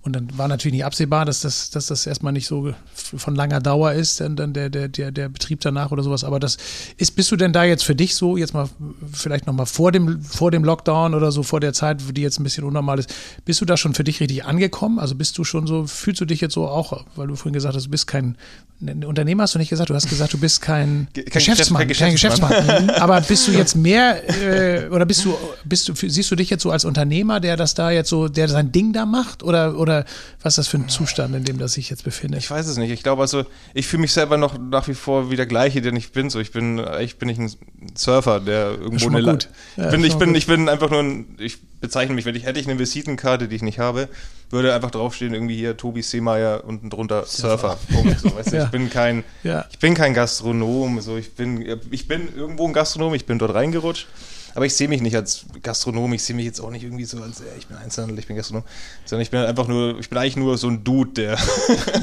S3: Und dann war natürlich nicht absehbar, dass das, dass das erstmal nicht so von langer Dauer ist, dann, dann der, der, der, der Betrieb danach oder sowas. Aber das ist, bist du denn da jetzt für dich so, jetzt mal vielleicht nochmal vor dem, vor dem Lockdown oder so, vor der Zeit, die jetzt ein bisschen unnormal ist, bist du da schon für dich richtig angekommen? Also bist du schon so, fühlst du dich jetzt so auch, weil du vorhin gesagt hast, du bist kein Unternehmer, hast du nicht gesagt, du hast gesagt, du bist kein, kein Geschäftsmann, kein Geschäftsmann. Geschäftsmann. Aber bist du jetzt mehr äh, oder bist du, bist du, siehst du dich jetzt so als Unternehmer, der das da jetzt so, der sein Ding da macht? Oder, oder was ist das für ein Zustand, in dem das sich jetzt befindet?
S4: Ich weiß es nicht. Ich glaube also, ich fühle mich selber noch nach wie vor wie der gleiche, den ich bin. So, ich bin, ich bin nicht ein Surfer, der irgendwo eine gut. Ja, ich, bin, ich, bin, ich bin einfach nur ein, ich bezeichne mich, wenn ich hätte ich eine Visitenkarte, die ich nicht habe, würde einfach draufstehen, irgendwie hier Tobi Seemeyer unten drunter Surfer. Punkt, so, weißt du? ja. Ich bin kein, ja. ich bin kein Gastronom, so ich bin, ich bin irgendwo ein Gastronom, ich bin dort reingerutscht. Aber ich sehe mich nicht als Gastronom, ich sehe mich jetzt auch nicht irgendwie so als, ich bin Einzelhandel, ich bin Gastronom, sondern ich bin einfach nur, ich bin eigentlich nur so ein Dude, der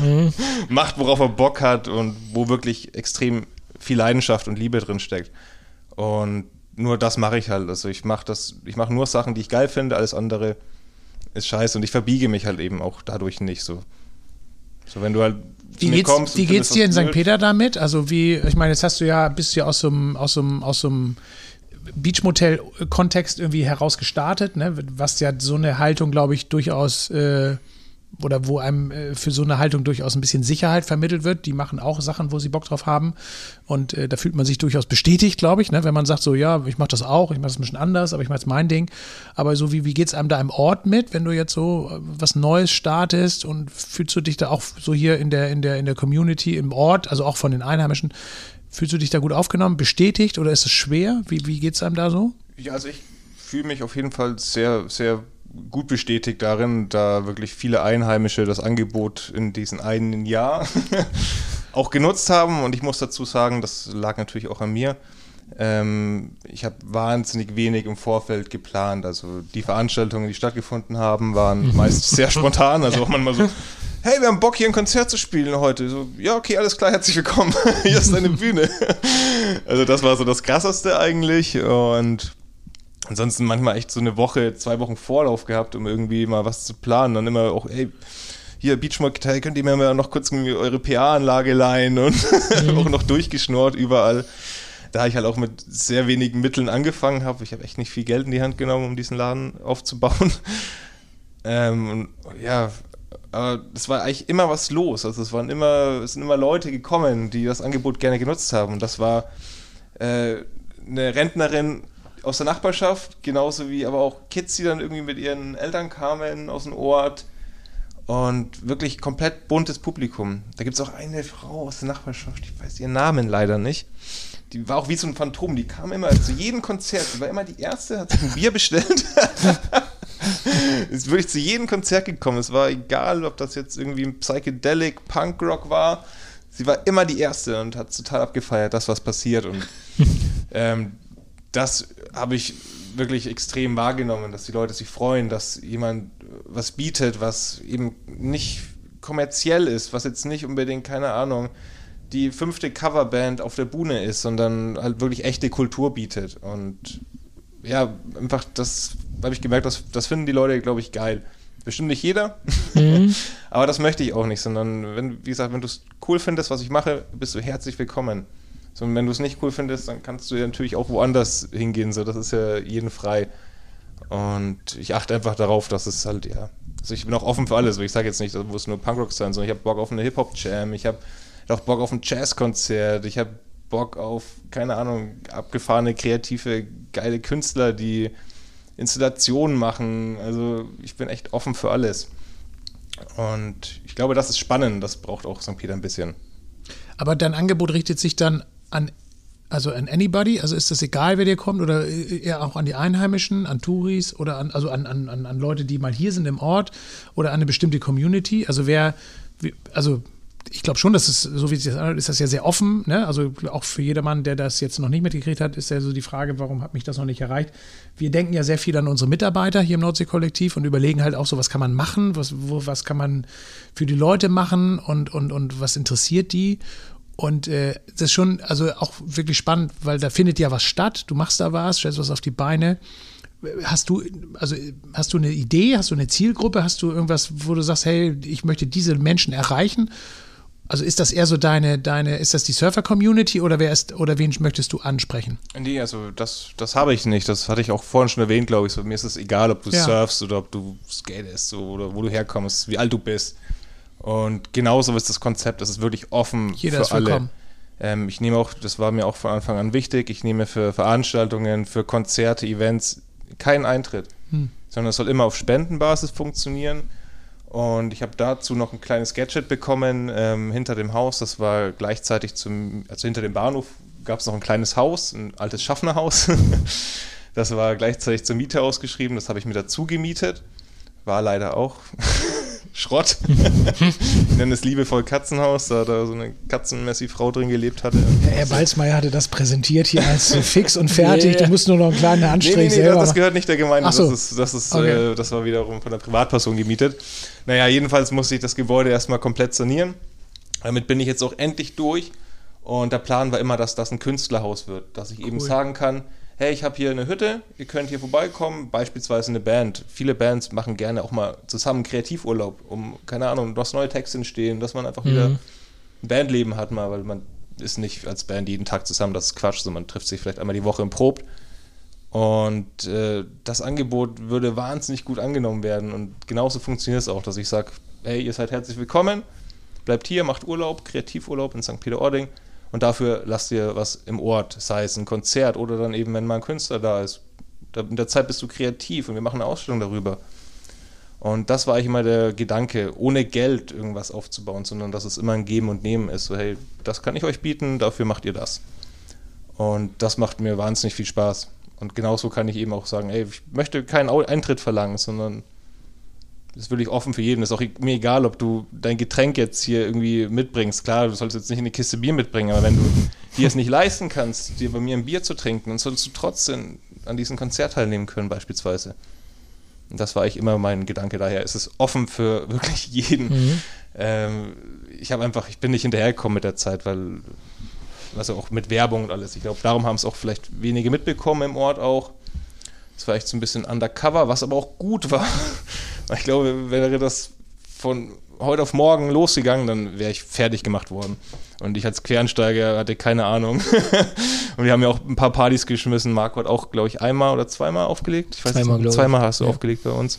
S4: mhm. macht, worauf er Bock hat und wo wirklich extrem viel Leidenschaft und Liebe drin steckt. Und nur das mache ich halt. Also ich mache das, ich mache nur Sachen, die ich geil finde, alles andere ist scheiße und ich verbiege mich halt eben auch dadurch nicht so. So, wenn du halt
S3: wie geht's, kommst, wie geht's dir in St. Peter damit? Also wie, ich meine, jetzt hast du ja, bist du ja aus so einem, aus so einem, aus so einem Beachmotel-Kontext irgendwie heraus gestartet, ne? was ja so eine Haltung, glaube ich, durchaus äh, oder wo einem äh, für so eine Haltung durchaus ein bisschen Sicherheit vermittelt wird. Die machen auch Sachen, wo sie Bock drauf haben. Und äh, da fühlt man sich durchaus bestätigt, glaube ich, ne? wenn man sagt, so ja, ich mache das auch, ich mache das ein bisschen anders, aber ich mache jetzt mein Ding. Aber so wie, wie geht es einem da im Ort mit, wenn du jetzt so äh, was Neues startest und fühlst du dich da auch so hier in der, in der, in der Community, im Ort, also auch von den Einheimischen, fühlst du dich da gut aufgenommen, bestätigt oder ist es schwer? Wie, wie geht es einem da so?
S4: Ja, also ich fühle mich auf jeden Fall sehr, sehr gut bestätigt darin, da wirklich viele Einheimische das Angebot in diesem einen Jahr auch genutzt haben. Und ich muss dazu sagen, das lag natürlich auch an mir. Ähm, ich habe wahnsinnig wenig im Vorfeld geplant. Also die Veranstaltungen, die stattgefunden haben, waren meist sehr spontan. Also auch manchmal so, hey, wir haben Bock, hier ein Konzert zu spielen heute. So, ja, okay, alles klar, herzlich willkommen. hier ist deine Bühne. also das war so das Krasseste eigentlich. Und ansonsten manchmal echt so eine Woche, zwei Wochen Vorlauf gehabt, um irgendwie mal was zu planen. Dann immer auch, ey, hier Beachmotel, könnt ihr mir mal noch kurz eure PA-Anlage leihen und mhm. auch noch durchgeschnort überall. Da ich halt auch mit sehr wenigen Mitteln angefangen habe. Ich habe echt nicht viel Geld in die Hand genommen, um diesen Laden aufzubauen. Ähm, und ja, aber es war eigentlich immer was los. Also es waren immer, es sind immer Leute gekommen, die das Angebot gerne genutzt haben. Und das war äh, eine Rentnerin aus der Nachbarschaft, genauso wie aber auch Kids, die dann irgendwie mit ihren Eltern kamen aus dem Ort. Und wirklich komplett buntes Publikum. Da gibt es auch eine Frau aus der Nachbarschaft, ich weiß ihren Namen leider nicht. Die war auch wie so ein Phantom, die kam immer zu jedem Konzert, die war immer die erste, hat sich ein Bier bestellt. ist wirklich zu jedem Konzert gekommen. Es war egal, ob das jetzt irgendwie ein Psychedelic Punkrock war. Sie war immer die Erste und hat total abgefeiert, das, was passiert. Und ähm, das habe ich wirklich extrem wahrgenommen, dass die Leute sich freuen, dass jemand was bietet, was eben nicht kommerziell ist, was jetzt nicht unbedingt, keine Ahnung, die fünfte Coverband auf der Bühne ist, sondern halt wirklich echte Kultur bietet. Und ja, einfach das habe ich gemerkt, das, das finden die Leute, glaube ich, geil. Bestimmt nicht jeder, mhm. aber das möchte ich auch nicht, sondern wenn, wie gesagt, wenn du es cool findest, was ich mache, bist du herzlich willkommen. So, und wenn du es nicht cool findest, dann kannst du ja natürlich auch woanders hingehen. So, das ist ja jeden frei. Und ich achte einfach darauf, dass es halt, ja. Also ich bin auch offen für alles. Ich sage jetzt nicht, da muss nur Punkrock sein, sondern ich habe Bock auf eine Hip-Hop-Jam, ich habe auch Bock auf ein Jazzkonzert, ich habe Bock auf, keine Ahnung, abgefahrene, kreative, geile Künstler, die Installationen machen. Also ich bin echt offen für alles. Und ich glaube, das ist spannend. Das braucht auch St. Peter ein bisschen.
S3: Aber dein Angebot richtet sich dann an, also an anybody? Also ist das egal, wer dir kommt? Oder eher auch an die Einheimischen, an Touris oder an, also an, an, an Leute, die mal hier sind im Ort oder an eine bestimmte Community? Also wer, also ich glaube schon, dass es, so wie es anhört, ist das ja sehr offen. Ne? Also auch für jedermann, der das jetzt noch nicht mitgekriegt hat, ist ja so die Frage, warum hat mich das noch nicht erreicht? Wir denken ja sehr viel an unsere Mitarbeiter hier im Nordsee-Kollektiv und überlegen halt auch so, was kann man machen, was, wo, was kann man für die Leute machen und, und, und was interessiert die. Und äh, das ist schon, also auch wirklich spannend, weil da findet ja was statt. Du machst da was, stellst was auf die Beine. hast du, also hast du eine Idee, hast du eine Zielgruppe, hast du irgendwas, wo du sagst, hey, ich möchte diese Menschen erreichen? Also ist das eher so deine, deine, ist das die Surfer-Community oder wer ist, oder wen möchtest du ansprechen?
S4: Nee, also das, das habe ich nicht. Das hatte ich auch vorhin schon erwähnt, glaube ich. So, mir ist es egal, ob du ja. surfst oder ob du skatest so, oder wo du herkommst, wie alt du bist. Und genauso ist das Konzept, es ist wirklich offen Jeder für alle. Ähm, ich nehme auch, das war mir auch von Anfang an wichtig, ich nehme für Veranstaltungen, für Konzerte, Events keinen Eintritt, hm. sondern es soll immer auf Spendenbasis funktionieren. Und ich habe dazu noch ein kleines Gadget bekommen ähm, hinter dem Haus. Das war gleichzeitig zum, also hinter dem Bahnhof gab es noch ein kleines Haus, ein altes Schaffnerhaus. das war gleichzeitig zur Miete ausgeschrieben. Das habe ich mir dazu gemietet. War leider auch Schrott. ich nenne es liebevoll Katzenhaus, da da so eine Katzenmessi-Frau drin gelebt hatte.
S3: Ja, Herr Balzmeier hatte das präsentiert hier als fix und fertig. Yeah. Du musst nur noch einen kleinen Anstrich nee, nee, nee,
S4: selber. Das, gehört nicht der Gemeinde. So. Das, ist, das, ist, okay. äh, das war wiederum von der Privatperson gemietet. Naja, jedenfalls musste ich das Gebäude erstmal komplett sanieren. Damit bin ich jetzt auch endlich durch. Und der Plan war immer, dass das ein Künstlerhaus wird. Dass ich cool. eben sagen kann, hey, ich habe hier eine Hütte, ihr könnt hier vorbeikommen, beispielsweise eine Band. Viele Bands machen gerne auch mal zusammen Kreativurlaub, um, keine Ahnung, dass neue Texte entstehen, dass man einfach mhm. wieder ein Bandleben hat mal, weil man ist nicht als Band jeden Tag zusammen, das ist Quatsch, sondern man trifft sich vielleicht einmal die Woche im Probt. Und äh, das Angebot würde wahnsinnig gut angenommen werden. Und genauso funktioniert es auch, dass ich sage, hey, ihr seid herzlich willkommen, bleibt hier, macht Urlaub, Kreativurlaub in St. Peter-Ording und dafür lasst ihr was im Ort, sei es ein Konzert oder dann eben, wenn mal ein Künstler da ist. In der Zeit bist du kreativ und wir machen eine Ausstellung darüber. Und das war eigentlich immer der Gedanke, ohne Geld irgendwas aufzubauen, sondern dass es immer ein Geben und Nehmen ist. So, hey, das kann ich euch bieten, dafür macht ihr das. Und das macht mir wahnsinnig viel Spaß. Und genauso kann ich eben auch sagen, ey, ich möchte keinen Eintritt verlangen, sondern ist wirklich offen für jeden. Ist auch mir egal, ob du dein Getränk jetzt hier irgendwie mitbringst. Klar, du sollst jetzt nicht eine Kiste Bier mitbringen, aber wenn du dir es nicht leisten kannst, dir bei mir ein Bier zu trinken, dann solltest du trotzdem an diesem Konzert teilnehmen können, beispielsweise. Und das war eigentlich immer mein Gedanke. Daher ist es offen für wirklich jeden. Mhm. Ähm, ich habe einfach, ich bin nicht hinterhergekommen mit der Zeit, weil, also auch mit Werbung und alles. Ich glaube, darum haben es auch vielleicht wenige mitbekommen im Ort auch. Es war echt so ein bisschen undercover, was aber auch gut war. Ich glaube, wäre das von heute auf morgen losgegangen, dann wäre ich fertig gemacht worden. Und ich als Quereinsteiger hatte keine Ahnung. und wir haben ja auch ein paar Partys geschmissen. Marco hat auch, glaube ich, einmal oder zweimal aufgelegt. Ich weiß zweimal, nicht, zweimal hast du ja. aufgelegt bei uns.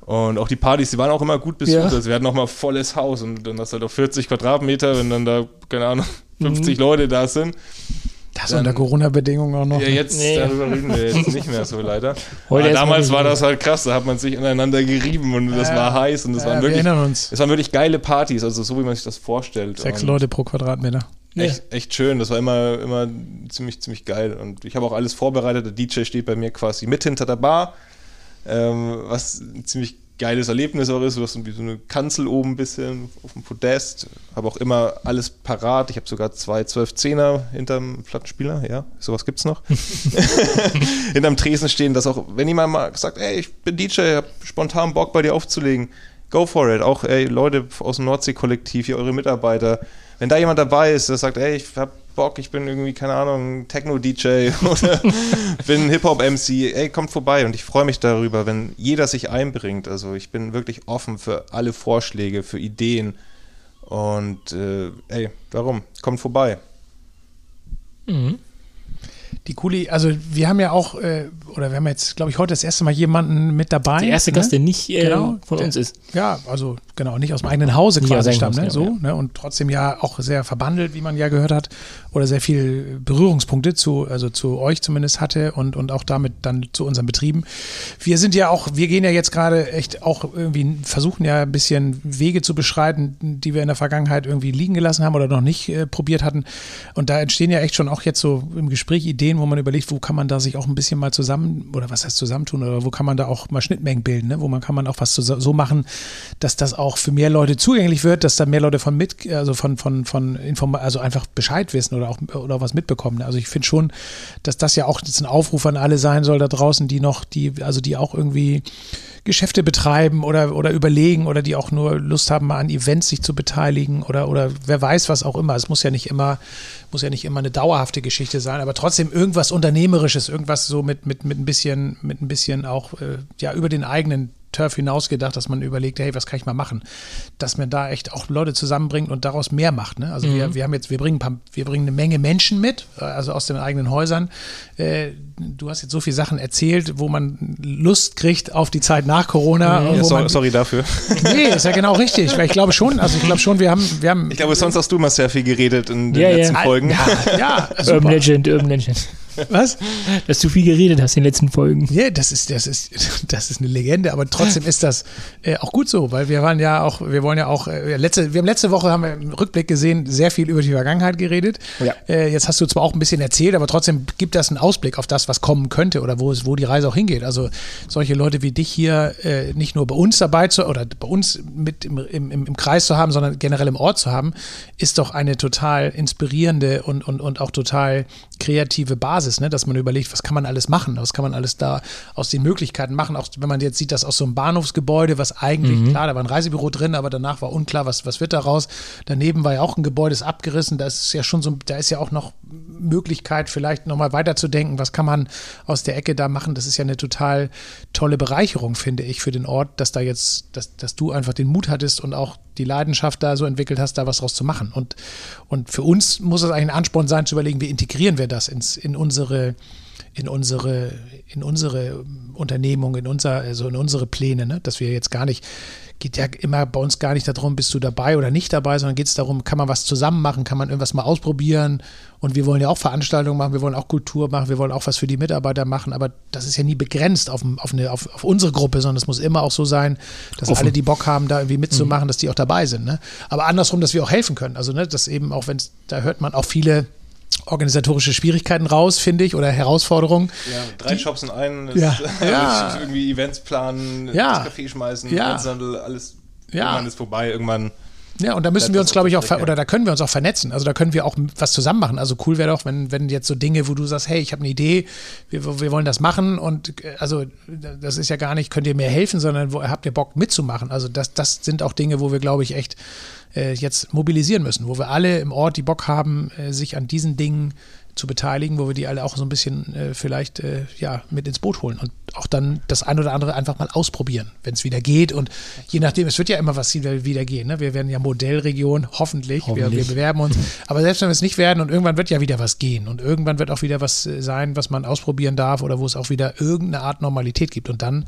S4: Und auch die Partys, die waren auch immer gut besucht. Ja. Also wir hatten nochmal volles Haus und dann hast du halt auf 40 Quadratmeter, wenn dann da, keine Ahnung, 50 mhm. Leute da sind.
S3: Das dann, unter Corona-Bedingungen auch noch.
S4: Ja, jetzt, nee. darüber reden wir jetzt nicht mehr so leider. Aber damals war das halt krass, da hat man sich aneinander gerieben und das war heiß und das ja, waren wirklich, es waren wirklich geile Partys, also so wie man sich das vorstellt.
S3: Sechs und Leute pro Quadratmeter.
S4: Echt, echt schön, das war immer, immer ziemlich, ziemlich geil und ich habe auch alles vorbereitet, der DJ steht bei mir quasi mit hinter der Bar, ähm, was ziemlich geiles Erlebnis auch ist. Du hast irgendwie so eine Kanzel oben ein bisschen auf dem Podest. Habe auch immer alles parat. Ich habe sogar zwei 12-10er hinterm Plattenspieler. Ja, sowas gibt es noch. hinterm Tresen stehen, dass auch, wenn jemand mal sagt, ey, ich bin DJ, hab spontan Bock bei dir aufzulegen, go for it. Auch, ey, Leute aus dem Nordsee-Kollektiv, hier eure Mitarbeiter. Wenn da jemand dabei ist, der sagt, ey, ich habe Bock, ich bin irgendwie, keine Ahnung, Techno-DJ oder bin Hip-Hop-MC, ey, kommt vorbei und ich freue mich darüber, wenn jeder sich einbringt. Also ich bin wirklich offen für alle Vorschläge, für Ideen und äh, ey, warum? Kommt vorbei.
S3: Mhm. Die Kuli, also wir haben ja auch, äh, oder wir haben jetzt, glaube ich, heute das erste Mal jemanden mit dabei.
S2: Der erste
S3: ne?
S2: Gast, der nicht äh, genau, von der, uns ist.
S3: Ja, also genau, nicht aus dem eigenen Hause quasi stammt, ne? so, ja. ne? und trotzdem ja auch sehr verbandelt, wie man ja gehört hat, oder sehr viel Berührungspunkte zu, also zu euch zumindest hatte und, und auch damit dann zu unseren Betrieben. Wir sind ja auch, wir gehen ja jetzt gerade echt auch irgendwie, versuchen ja ein bisschen Wege zu beschreiten, die wir in der Vergangenheit irgendwie liegen gelassen haben oder noch nicht äh, probiert hatten. Und da entstehen ja echt schon auch jetzt so im Gespräch Ideen, Ideen, wo man überlegt, wo kann man da sich auch ein bisschen mal zusammen, oder was heißt zusammentun, oder wo kann man da auch mal Schnittmengen bilden, ne? wo man kann man auch was so machen, dass das auch für mehr Leute zugänglich wird, dass da mehr Leute von mit, also von, von, von Inform also einfach Bescheid wissen oder auch oder was mitbekommen. Ne? Also ich finde schon, dass das ja auch jetzt ein Aufruf an alle sein soll da draußen, die noch, die, also die auch irgendwie Geschäfte betreiben oder, oder überlegen oder die auch nur Lust haben, mal an Events sich zu beteiligen oder, oder wer weiß was auch immer. Es muss ja nicht immer, muss ja nicht immer eine dauerhafte Geschichte sein, aber trotzdem irgendwas Unternehmerisches, irgendwas so mit, mit, mit ein bisschen, mit ein bisschen auch äh, ja, über den eigenen Turf hinausgedacht, dass man überlegt, hey, was kann ich mal machen? Dass man da echt auch Leute zusammenbringt und daraus mehr macht. Ne? Also mhm. wir, wir haben jetzt, wir bringen, paar, wir bringen eine Menge Menschen mit, also aus den eigenen Häusern. Äh, du hast jetzt so viele Sachen erzählt, wo man Lust kriegt auf die Zeit nach Corona.
S4: Mhm. Ja, so,
S3: man,
S4: sorry dafür.
S3: Nee, ist ja genau richtig, weil ich glaube schon, also ich glaube schon, wir haben, wir haben.
S4: Ich glaube, sonst hast du mal sehr viel geredet in den ja, letzten ja. Folgen.
S3: Ja, ja
S2: Urban Legend, Urban Legend.
S3: Was?
S2: Dass du viel geredet hast in den letzten Folgen.
S3: Ja, das ist, das ist, das ist eine Legende, aber trotzdem ist das äh, auch gut so, weil wir waren ja auch, wir wollen ja auch, äh, letzte, wir haben letzte Woche haben wir im Rückblick gesehen, sehr viel über die Vergangenheit geredet. Ja. Äh, jetzt hast du zwar auch ein bisschen erzählt, aber trotzdem gibt das einen Ausblick auf das, was kommen könnte oder wo es, wo die Reise auch hingeht. Also solche Leute wie dich hier äh, nicht nur bei uns dabei zu oder bei uns mit im, im, im Kreis zu haben, sondern generell im Ort zu haben, ist doch eine total inspirierende und, und, und auch total kreative Basis, ne? dass man überlegt, was kann man alles machen, was kann man alles da aus den Möglichkeiten machen, auch wenn man jetzt sieht, dass aus so einem Bahnhofsgebäude, was eigentlich, mhm. klar, da war ein Reisebüro drin, aber danach war unklar, was, was wird daraus. Daneben war ja auch ein Gebäude, ist abgerissen, da ist ja schon so, da ist ja auch noch Möglichkeit, vielleicht nochmal weiterzudenken, was kann man aus der Ecke da machen. Das ist ja eine total tolle Bereicherung, finde ich, für den Ort, dass da jetzt, dass, dass du einfach den Mut hattest und auch die Leidenschaft da so entwickelt hast, da was draus zu machen. Und, und für uns muss es eigentlich ein Ansporn sein, zu überlegen, wie integrieren wir das ins, in unsere in unsere, in unsere Unternehmung, in unser, also in unsere Pläne, ne? dass wir jetzt gar nicht geht ja immer bei uns gar nicht darum, bist du dabei oder nicht dabei, sondern geht es darum, kann man was zusammen machen, kann man irgendwas mal ausprobieren. Und wir wollen ja auch Veranstaltungen machen, wir wollen auch Kultur machen, wir wollen auch was für die Mitarbeiter machen, aber das ist ja nie begrenzt auf, auf, eine, auf, auf unsere Gruppe, sondern es muss immer auch so sein, dass Offen. alle, die Bock haben, da irgendwie mitzumachen, mhm. dass die auch dabei sind. Ne? Aber andersrum, dass wir auch helfen können. Also, ne, dass eben auch, wenn es, da hört man auch viele organisatorische Schwierigkeiten raus, finde ich, oder Herausforderungen.
S4: Ja, drei die, Shops in einen,
S3: ja, ja.
S4: irgendwie Events planen,
S3: ja,
S4: das Café schmeißen,
S3: ja,
S4: Einzelhandel, alles.
S3: Ja.
S4: Irgendwann ist vorbei, irgendwann.
S3: Ja, und da müssen wir uns, glaube ich, auch, oder da können wir uns auch vernetzen. Also da können wir auch was zusammen machen. Also cool wäre doch, wenn, wenn jetzt so Dinge, wo du sagst, hey, ich habe eine Idee, wir, wir wollen das machen und äh, also das ist ja gar nicht, könnt ihr mir helfen, sondern wo habt ihr Bock mitzumachen. Also das, das sind auch Dinge, wo wir, glaube ich, echt äh, jetzt mobilisieren müssen, wo wir alle im Ort die Bock haben, äh, sich an diesen Dingen zu beteiligen, wo wir die alle auch so ein bisschen äh, vielleicht äh, ja, mit ins Boot holen und auch dann das ein oder andere einfach mal ausprobieren, wenn es wieder geht. Und je nachdem, es wird ja immer was wieder gehen. Ne? Wir werden ja Modellregion, hoffentlich. hoffentlich. Wir, wir, bewerben uns. Aber selbst wenn wir es nicht werden und irgendwann wird ja wieder was gehen und irgendwann wird auch wieder was äh, sein, was man ausprobieren darf oder wo es auch wieder irgendeine Art Normalität gibt. Und dann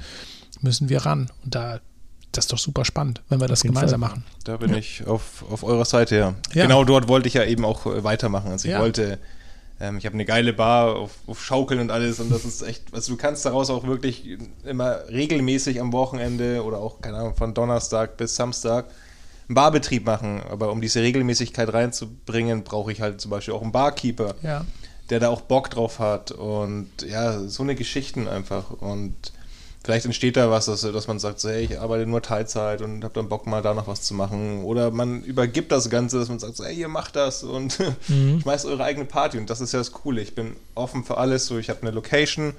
S3: müssen wir ran. Und da das ist doch super spannend, wenn wir das gemeinsam Fall. machen.
S4: Da bin ja. ich auf, auf eurer Seite, ja. ja. Genau dort wollte ich ja eben auch äh, weitermachen. Also ich ja. wollte, ähm, ich habe eine geile Bar auf, auf, Schaukeln und alles und das ist echt, also du kannst daraus auch wirklich immer regelmäßig am Wochenende oder auch, keine Ahnung, von Donnerstag bis Samstag einen Barbetrieb machen. Aber um diese Regelmäßigkeit reinzubringen, brauche ich halt zum Beispiel auch einen Barkeeper,
S3: ja.
S4: der da auch Bock drauf hat und ja, so eine Geschichten einfach und vielleicht entsteht da was, dass, dass man sagt, so, hey, ich arbeite nur Teilzeit und habe dann Bock mal da noch was zu machen. Oder man übergibt das Ganze, dass man sagt, so, hey, ihr macht das und mhm. schmeißt eure eigene Party. Und das ist ja das Coole. Ich bin offen für alles. So, ich habe eine Location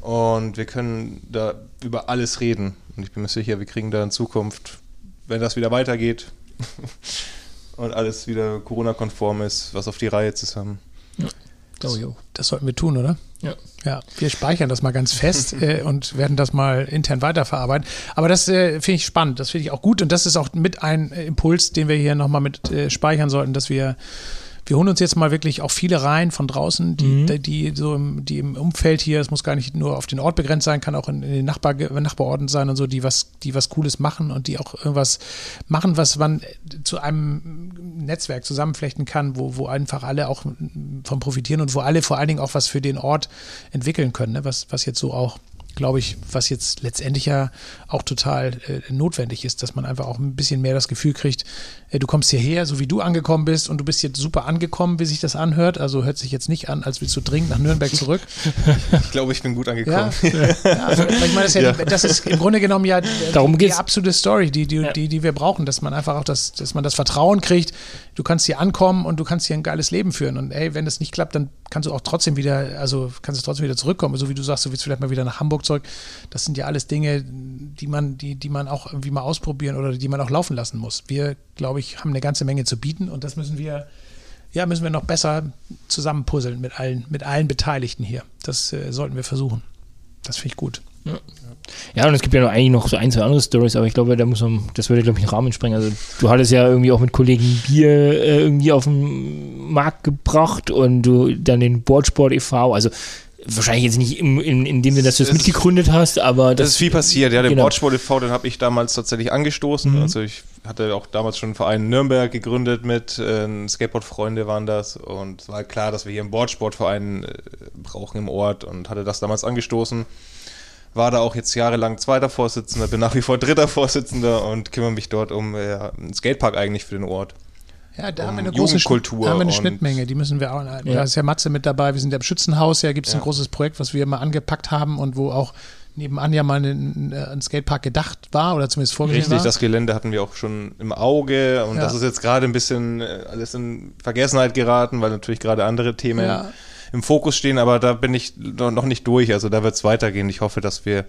S4: und wir können da über alles reden. Und ich bin mir sicher, wir kriegen da in Zukunft, wenn das wieder weitergeht und alles wieder Corona-konform ist, was auf die Reihe zusammen.
S3: Das, das sollten wir tun, oder?
S2: Ja.
S3: Ja, wir speichern das mal ganz fest äh, und werden das mal intern weiterverarbeiten. Aber das äh, finde ich spannend, das finde ich auch gut und das ist auch mit ein Impuls, den wir hier nochmal mit äh, speichern sollten, dass wir wir holen uns jetzt mal wirklich auch viele rein von draußen, die, mhm. die, die, so im, die im Umfeld hier, es muss gar nicht nur auf den Ort begrenzt sein, kann auch in, in den Nachbar, Nachbarorten sein und so, die was, die was Cooles machen und die auch irgendwas machen, was man zu einem Netzwerk zusammenflechten kann, wo, wo einfach alle auch von profitieren und wo alle vor allen Dingen auch was für den Ort entwickeln können, ne? was, was jetzt so auch glaube ich, was jetzt letztendlich ja auch total äh, notwendig ist, dass man einfach auch ein bisschen mehr das Gefühl kriegt, äh, du kommst hierher, so wie du angekommen bist und du bist jetzt super angekommen, wie sich das anhört. Also hört sich jetzt nicht an, als willst du dringend nach Nürnberg zurück.
S4: Ich glaube, ich bin gut angekommen.
S3: Ja, ja also, ich meine, das, ja, das, ist im Grunde genommen ja Darum die, die absolute Story, die, die, die, die wir brauchen, dass man einfach auch das, dass man das Vertrauen kriegt, du kannst hier ankommen und du kannst hier ein geiles Leben führen. Und ey, wenn das nicht klappt, dann kannst du auch trotzdem wieder, also kannst du trotzdem wieder zurückkommen. So wie du sagst, du willst vielleicht mal wieder nach Hamburg zurück. Das sind ja alles Dinge, die man, die, die man auch irgendwie mal ausprobieren oder die man auch laufen lassen muss. Wir, glaube ich, haben eine ganze Menge zu bieten und das müssen wir ja, müssen wir noch besser zusammenpuzzeln mit allen, mit allen Beteiligten hier. Das äh, sollten wir versuchen. Das finde ich gut.
S2: Ja. Ja. und es gibt ja noch eigentlich noch so ein, zwei andere Stories, aber ich glaube, da muss man, das würde, glaube ich, den Rahmen sprengen. Also du hattest ja irgendwie auch mit Kollegen Bier äh, irgendwie auf den Markt gebracht und du dann den Boardsport e.V., also wahrscheinlich jetzt nicht im, in, in dem Sinne, dass du es mitgegründet hast, aber
S4: das, das ist viel passiert. Ja, den genau. Bordsport e.V., den habe ich damals tatsächlich angestoßen. Mhm. Also ich hatte auch damals schon einen Verein in Nürnberg gegründet mit äh, Skateboard-Freunde waren das und es war klar, dass wir hier einen Bordsportverein äh, brauchen im Ort und hatte das damals angestoßen. War da auch jetzt jahrelang zweiter Vorsitzender, bin nach wie vor dritter Vorsitzender und kümmere mich dort um äh, einen Skatepark eigentlich für den Ort.
S3: Ja, da um haben wir eine große Kultur. haben wir eine Schnittmenge, die müssen wir auch. Ja. Da ist ja Matze mit dabei, wir sind ja im Schützenhaus, ja, gibt es ja. ein großes Projekt, was wir mal angepackt haben und wo auch nebenan ja mal ein, ein Skatepark gedacht war oder zumindest vorgesehen
S4: Richtig, war. das Gelände hatten wir auch schon im Auge und ja. das ist jetzt gerade ein bisschen äh, alles in Vergessenheit geraten, weil natürlich gerade andere Themen ja. Im Fokus stehen, aber da bin ich noch nicht durch, also da wird es weitergehen. Ich hoffe, dass wir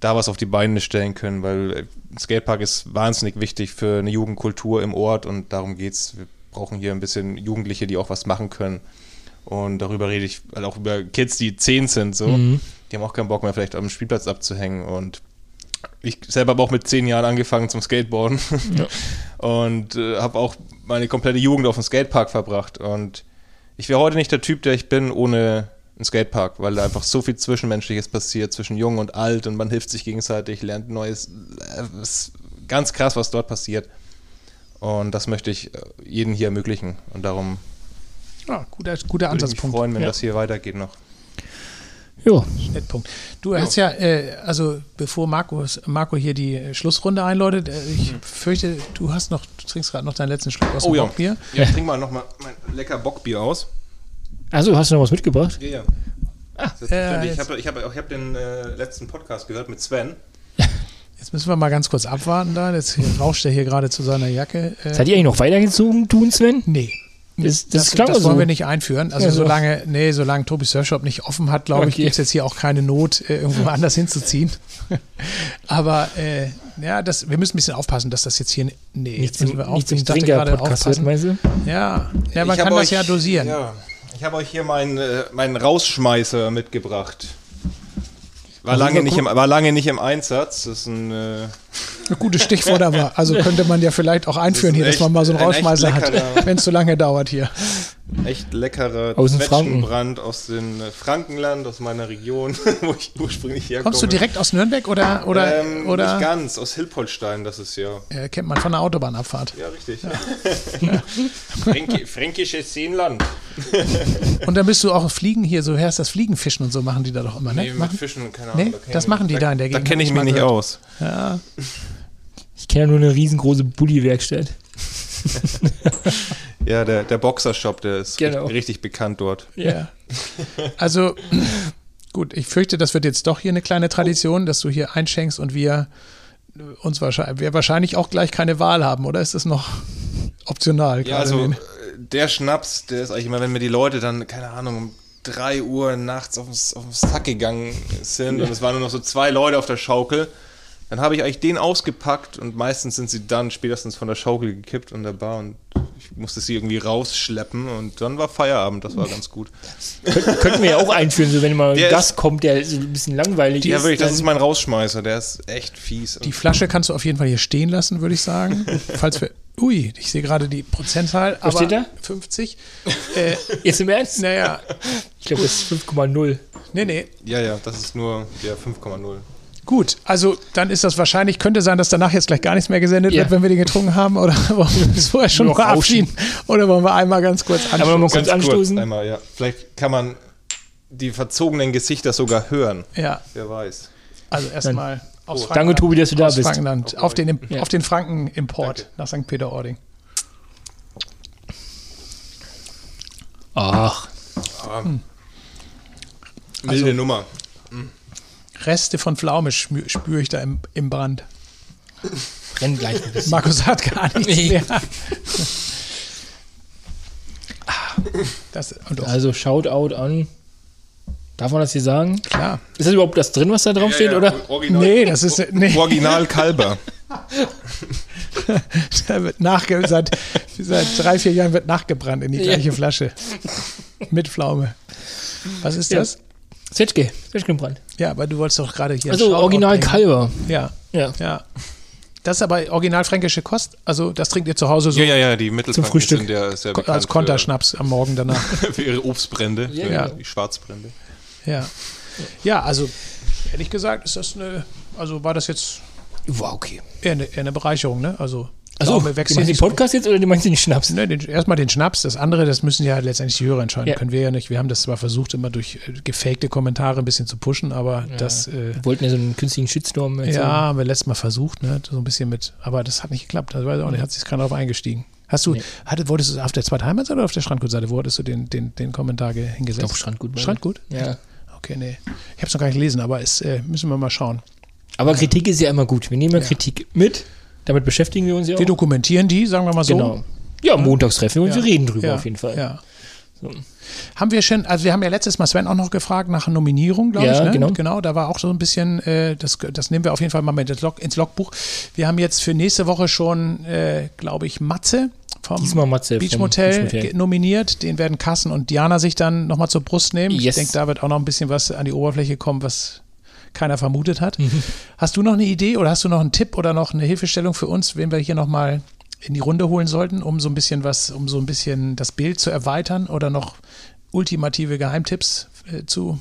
S4: da was auf die Beine stellen können, weil äh, Skatepark ist wahnsinnig wichtig für eine Jugendkultur im Ort und darum geht's. Wir brauchen hier ein bisschen Jugendliche, die auch was machen können. Und darüber rede ich halt auch über Kids, die zehn sind, so. Mhm. Die haben auch keinen Bock mehr, vielleicht am Spielplatz abzuhängen. Und ich selber habe auch mit zehn Jahren angefangen zum Skateboarden ja. und äh, habe auch meine komplette Jugend auf dem Skatepark verbracht. Und ich wäre heute nicht der Typ, der ich bin, ohne ein Skatepark, weil da einfach so viel Zwischenmenschliches passiert zwischen Jung und Alt und man hilft sich gegenseitig, lernt Neues. Es ist ganz krass, was dort passiert. Und das möchte ich äh, jedem hier ermöglichen. Und darum
S3: ja, guter, guter Ansatzpunkt. Ich
S4: mich freuen, wenn ja. das hier weitergeht noch.
S3: Jo. Schnittpunkt. Du jo. hast ja, äh, also bevor Markus, Marco hier die Schlussrunde einläutet, äh, ich hm. fürchte, du hast noch, du trinkst gerade noch deinen letzten Schluck aus
S4: oh, dem ja. Bockbier. Ja, ich trink mal noch mal mein lecker Bockbier aus.
S2: Also hast du noch was mitgebracht?
S4: Ja, ja. Ah, äh, ich habe ich hab, ich hab den äh, letzten Podcast gehört mit Sven.
S3: Jetzt müssen wir mal ganz kurz abwarten da. Jetzt rauscht er hier gerade zu seiner Jacke.
S2: Äh, Seid ihr eigentlich noch weitergezogen, tun, Sven?
S3: Nee. Das, das, das, das wollen wir nicht einführen. Also ja, so. solange, nee, solange Tobi Surfshop nicht offen hat, glaube okay. ich, gibt es jetzt hier auch keine Not, äh, irgendwo anders hinzuziehen. Aber äh, ja, das, wir müssen ein bisschen aufpassen, dass das jetzt hier nee,
S2: nicht zum, wir nicht zum Trinker-Podcast wird, meinst?
S3: Ja, ja man ich kann das euch, ja dosieren. Ja.
S4: Ich habe euch hier meinen, äh, meinen Rausschmeißer mitgebracht. War lange, nicht im, war lange nicht im Einsatz. Das ist ein, äh
S3: ein gutes Stichwort aber. Also könnte man ja vielleicht auch einführen das hier, dass man mal so einen Rausschmeißer hat, wenn es zu lange dauert hier.
S4: Echt leckerer aus Zwetschgenbrand aus dem Frankenland, aus meiner Region, wo ich ursprünglich herkomme.
S3: Kommst du direkt aus Nürnberg oder? oder,
S4: ähm,
S3: oder?
S4: Nicht ganz, aus Hilpoltstein, das ist ja.
S3: ja kennt man von der Autobahnabfahrt.
S4: Ja, richtig. Ja. Fränki fränkisches Seenland.
S3: und dann bist du auch Fliegen hier, so herst das Fliegenfischen und so machen die da doch immer, ne?
S4: Nee, mit Fischen, keine Ahnung.
S3: Nee, da das machen die da, da in der
S4: Gegend. Da kenne ich mich nicht gehört. aus.
S3: Ja.
S2: Ich kenne nur eine riesengroße Bulli-Werkstatt.
S4: ja, der, der Boxershop, der ist genau. richtig bekannt dort.
S3: Ja. Also, gut, ich fürchte, das wird jetzt doch hier eine kleine Tradition, dass du hier einschenkst und wir uns wahrscheinlich, wir wahrscheinlich auch gleich keine Wahl haben, oder ist das noch optional?
S4: Ja, also äh, der Schnaps, der ist eigentlich immer, wenn mir die Leute dann, keine Ahnung, um 3 Uhr nachts aufs, aufs Sack gegangen sind ja. und es waren nur noch so zwei Leute auf der Schaukel dann habe ich eigentlich den ausgepackt und meistens sind sie dann spätestens von der Schaukel gekippt in der Bar und ich musste sie irgendwie rausschleppen und dann war Feierabend, das war ganz gut.
S2: könnten wir ja auch einführen, so wenn mal ein Gast kommt, der so ein bisschen langweilig
S4: ja, ist. Ja, wirklich, das ist mein Rausschmeißer, der ist echt fies.
S3: Die Flasche kannst du auf jeden Fall hier stehen lassen, würde ich sagen. Falls wir. Ui, ich sehe gerade die Prozentzahl.
S2: Was steht da?
S3: 50.
S2: Äh, Jetzt im Ernst?
S3: Naja.
S2: Ich glaube, das ist 5,0.
S3: Nee, nee.
S4: Ja, ja, das ist nur ja, 5,0.
S3: Gut, also dann ist das wahrscheinlich, könnte sein, dass danach jetzt gleich gar nichts mehr gesendet ja. wird, wenn wir den getrunken haben. Oder wollen wir bis vorher schon verabschieden? Oder wollen wir einmal ganz kurz
S2: anstoßen? Aber mal kurz anstoßen. Kurz
S4: einmal, ja. Vielleicht kann man die verzogenen Gesichter sogar hören.
S3: Ja.
S4: Wer weiß.
S3: Also erstmal
S2: aus Frankenland. Danke, Tobi, dass du da bist.
S3: Frankenland, auf den, ja. auf den Franken-Import nach St. Peter-Ording.
S2: Ach.
S4: Hm. Milde also, Nummer.
S3: Reste von Pflaume spüre ich da im, im Brand.
S2: Renn gleich ein bisschen.
S3: Markus hat gar nichts nee. mehr.
S2: Das, also Shoutout an. Darf man das hier sagen?
S3: Klar.
S2: Ist das überhaupt das drin, was da drauf ja, steht, ja, oder?
S3: Original, nee, das ist nee.
S4: Original Kalber.
S3: da wird nachgesagt, Seit drei, vier Jahren wird nachgebrannt in die gleiche ja. Flasche. Mit Pflaume. Was ist das?
S2: Zwetschge, Zwetschgenbrand.
S3: Ja, aber du wolltest doch gerade hier.
S2: Also Original Kalber.
S3: Ja. Ja. ja. Das ist aber original fränkische Kost. Also das trinkt ihr zu Hause so.
S4: Ja, ja, ja, die Mittelfranken
S3: zum Frühstück.
S4: sind ja
S3: sehr Als Konterschnaps am Morgen danach.
S4: für ihre Obstbrände,
S3: ja, ja.
S4: die Schwarzbrände.
S3: Ja. Ja, also ehrlich gesagt ist das eine, also war das jetzt
S2: war okay.
S3: Eher eine, eher eine Bereicherung, ne? Also
S2: also, du meinst den Podcast jetzt oder du meinst den Schnaps?
S3: Ne, den, erstmal den Schnaps, das andere, das müssen ja letztendlich die Hörer entscheiden. Ja. Können wir ja nicht. Wir haben das zwar versucht, immer durch äh, gefakte Kommentare ein bisschen zu pushen, aber ja. das. Äh,
S2: wir wollten ja so einen künstlichen Shitstorm.
S3: Ja, haben wir letztes Mal versucht, ne? So ein bisschen mit. Aber das hat nicht geklappt. Also weiß auch nicht, hat sich keiner darauf eingestiegen. Hast du, nee. hatte, wolltest du auf der Zweitheimatseite oder auf der Strandgutseite? Wo hattest du den, den, den Kommentar hingesetzt? Ich
S2: glaube Strandgut.
S3: Strandgut?
S2: Ja.
S3: Okay, nee. Ich habe es noch gar nicht gelesen, aber es äh, müssen wir mal schauen.
S2: Aber Kritik ist ja immer gut. Wir nehmen ja. Kritik mit damit beschäftigen wir uns ja
S3: auch. Wir dokumentieren die, sagen wir mal so. Genau.
S2: Ja, montags treffen wir uns, ja. wir reden drüber ja. auf jeden Fall.
S3: Ja. So. Haben wir schon, also wir haben ja letztes Mal Sven auch noch gefragt nach Nominierung, glaube ja, ich. Ne?
S2: Genau.
S3: genau, da war auch so ein bisschen, äh, das, das nehmen wir auf jeden Fall mal mit ins, Log, ins Logbuch. Wir haben jetzt für nächste Woche schon, äh, glaube ich, Matze vom
S2: Diesmal Matze
S3: Beach Motel, Beach nominiert. Den werden Kassen und Diana sich dann nochmal zur Brust nehmen.
S2: Yes.
S3: Ich denke, da wird auch noch ein bisschen was an die Oberfläche kommen, was keiner vermutet hat. Mhm. Hast du noch eine Idee oder hast du noch einen Tipp oder noch eine Hilfestellung für uns, wen wir hier nochmal in die Runde holen sollten, um so ein bisschen was, um so ein bisschen das Bild zu erweitern oder noch ultimative Geheimtipps äh, zu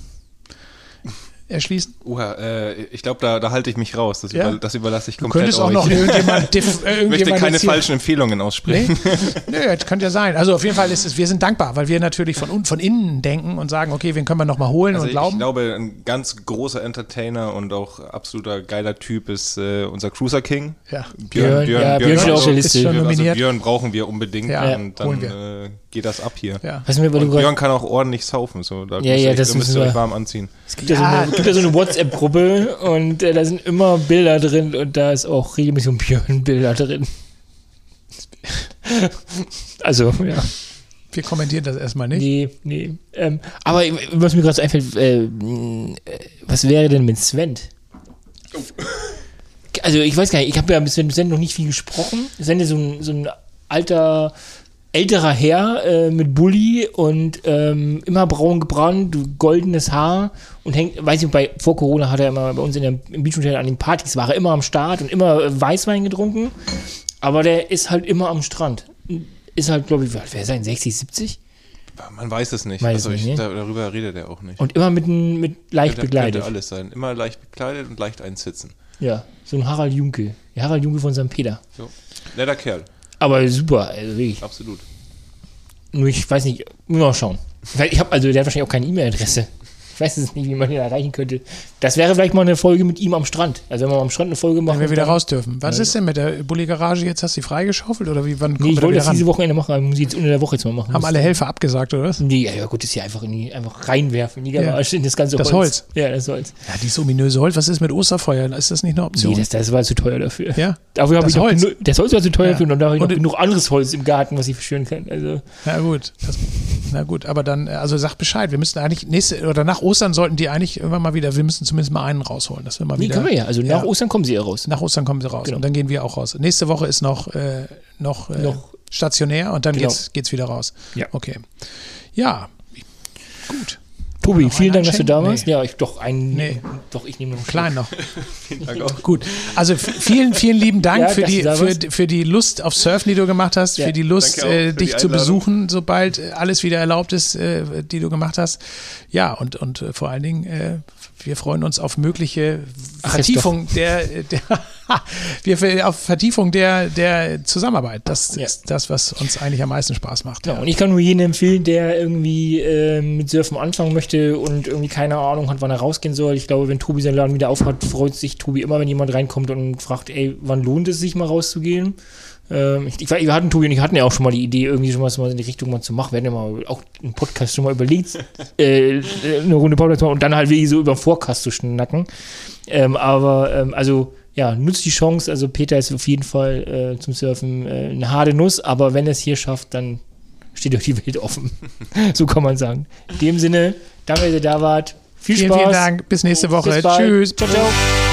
S3: erschließen?
S4: Uha, äh, ich glaube, da, da halte ich mich raus. Das, ja? über, das überlasse ich komplett
S3: Du könntest auch noch irgendjemand, diff,
S4: äh, Ich möchte keine falschen Empfehlungen aussprechen.
S3: Nee? nee, das könnte ja sein. Also auf jeden Fall ist es, wir sind dankbar, weil wir natürlich von, von innen denken und sagen, okay, wen können wir noch mal holen also und glauben.
S4: Ich glaube, ein ganz großer Entertainer und auch absoluter geiler Typ ist äh, unser Cruiser King.
S3: Ja.
S2: Björn, Björn, ja, Björn, Björn, Björn ist schon
S4: nominiert. Also Björn brauchen wir unbedingt
S3: ja,
S4: und dann äh, geht das ab hier.
S3: Ja.
S2: Was mir, und
S4: Björn kann auch ordentlich saufen. So. Da
S2: ja, ja, das
S4: müsst ihr euch warm anziehen.
S2: Es gibt ja, so eine, gibt ja so eine WhatsApp-Gruppe und äh, da sind immer Bilder drin und da ist auch regelmäßig ein Björn-Bilder drin. also, ja.
S3: Wir kommentieren das erstmal nicht.
S2: Nee, nee. Ähm, aber was mir gerade so einfällt, äh, was wäre denn mit Sven? Also ich weiß gar nicht, ich habe ja mit Sven noch nicht viel gesprochen. Sven ist so ein, so ein alter älterer Herr äh, mit Bulli und ähm, immer braun gebrannt, goldenes Haar und hängt, weiß ich, bei, vor Corona hat er immer bei uns in der, im Beachhotel an den Partys, war er immer am Start und immer äh, Weißwein getrunken, aber der ist halt immer am Strand. Ist halt, glaube ich, wer sein, 60, 70?
S4: Man weiß es nicht.
S2: Weiß
S4: also
S2: ich,
S4: nicht, ne? darüber redet er auch nicht.
S2: Und immer mit, mit leicht ja, bekleidet. Könnte
S4: alles sein. Immer leicht bekleidet und leicht einsitzen.
S2: Ja, so ein Harald Junke. Der Harald Junke von St. Peter.
S4: So. Netter Kerl.
S2: Aber super, also wirklich.
S4: Absolut.
S2: Nur ich weiß nicht, mal schauen. Ich habe also, der hat wahrscheinlich auch keine E-Mail-Adresse. Ich weiß jetzt nicht, wie man ihn erreichen könnte. Das wäre vielleicht mal eine Folge mit ihm am Strand. Also wenn wir am Strand eine Folge machen.
S3: Wenn wir wieder raus dürfen. Was ja. ist denn mit der Bulli-Garage jetzt? Hast du die freigeschaufelt oder wie? Wann
S2: nee, ich wollte das diese Wochenende machen, aber muss ich jetzt unter der Woche jetzt mal machen.
S3: Haben alle Helfer abgesagt, oder was?
S2: Nee, ja, ja gut, das hier einfach, in die, einfach reinwerfen in die Garage, ja. in das ganze
S3: Holz. Das Holz?
S2: Ja, das Holz.
S3: Ja, dieses ominöse Holz. Was ist mit Osterfeuer? Ist das nicht eine Option? Nee,
S2: das, das war zu teuer dafür.
S3: Ja?
S2: Dafür habe ich Holz. Genug, das Holz war zu teuer ja. dafür und da habe ich noch genug anderes Holz im Garten, was ich verschönen kann. Also.
S3: Ja gut, das, na gut, aber dann, also sag Bescheid. Wir müssten eigentlich nächste, oder nach Ostern sollten die eigentlich ich immer mal wieder, wir müssen zumindest mal einen rausholen. Dass wir mal
S2: nee,
S3: wieder,
S2: können wir ja. Also nach ja. Ostern kommen sie ja raus.
S3: Nach Ostern kommen sie raus. Genau. Und dann gehen wir auch raus. Nächste Woche ist noch, äh, noch, äh, noch, stationär und dann genau. geht's, geht's wieder raus.
S2: Ja.
S3: Okay. Ja, gut.
S2: Tobi, vielen Dank, dass du da warst. Nee. Ja, ich doch einen.
S3: Nee.
S2: Doch, ich nehme noch einen
S3: Klein noch. vielen Dank auch. Gut. Also vielen, vielen lieben Dank ja, für, die, für, für die Lust auf Surfen, die du gemacht hast, ja. für die Lust, äh, dich zu besuchen, sobald alles wieder erlaubt ist, äh, die du gemacht hast. Ja, und, und äh, vor allen Dingen äh, wir freuen uns auf mögliche Ach, Vertiefung der, der wir auf Vertiefung der, der Zusammenarbeit. Das ja. ist das, was uns eigentlich am meisten Spaß macht.
S2: Ja, ja. und ich kann nur jeden empfehlen, der irgendwie äh, mit Surfen anfangen möchte und irgendwie keine Ahnung hat, wann er rausgehen soll. Ich glaube, wenn Tobi seinen Laden wieder aufhat, freut sich Tobi immer, wenn jemand reinkommt und fragt, ey, wann lohnt es sich mal rauszugehen? Ähm, ich, ich, wir hatten Tobi und ich hatten ja auch schon mal die Idee, irgendwie schon was mal in die Richtung mal zu machen. Wir hatten ja mal auch einen Podcast schon mal überlegt, äh, eine Runde Podcast machen und dann halt wirklich so über Forecast zu schnacken. Ähm, aber ähm, also ja, nutzt die Chance. Also Peter ist auf jeden Fall äh, zum Surfen äh, eine harte Nuss, aber wenn er es hier schafft, dann steht euch die Welt offen. so kann man sagen. In dem Sinne, danke, dass ihr da wart. Viel
S3: vielen,
S2: Spaß.
S3: Vielen Dank. Bis nächste Woche. Bis Tschüss.
S2: Ciao, ciao.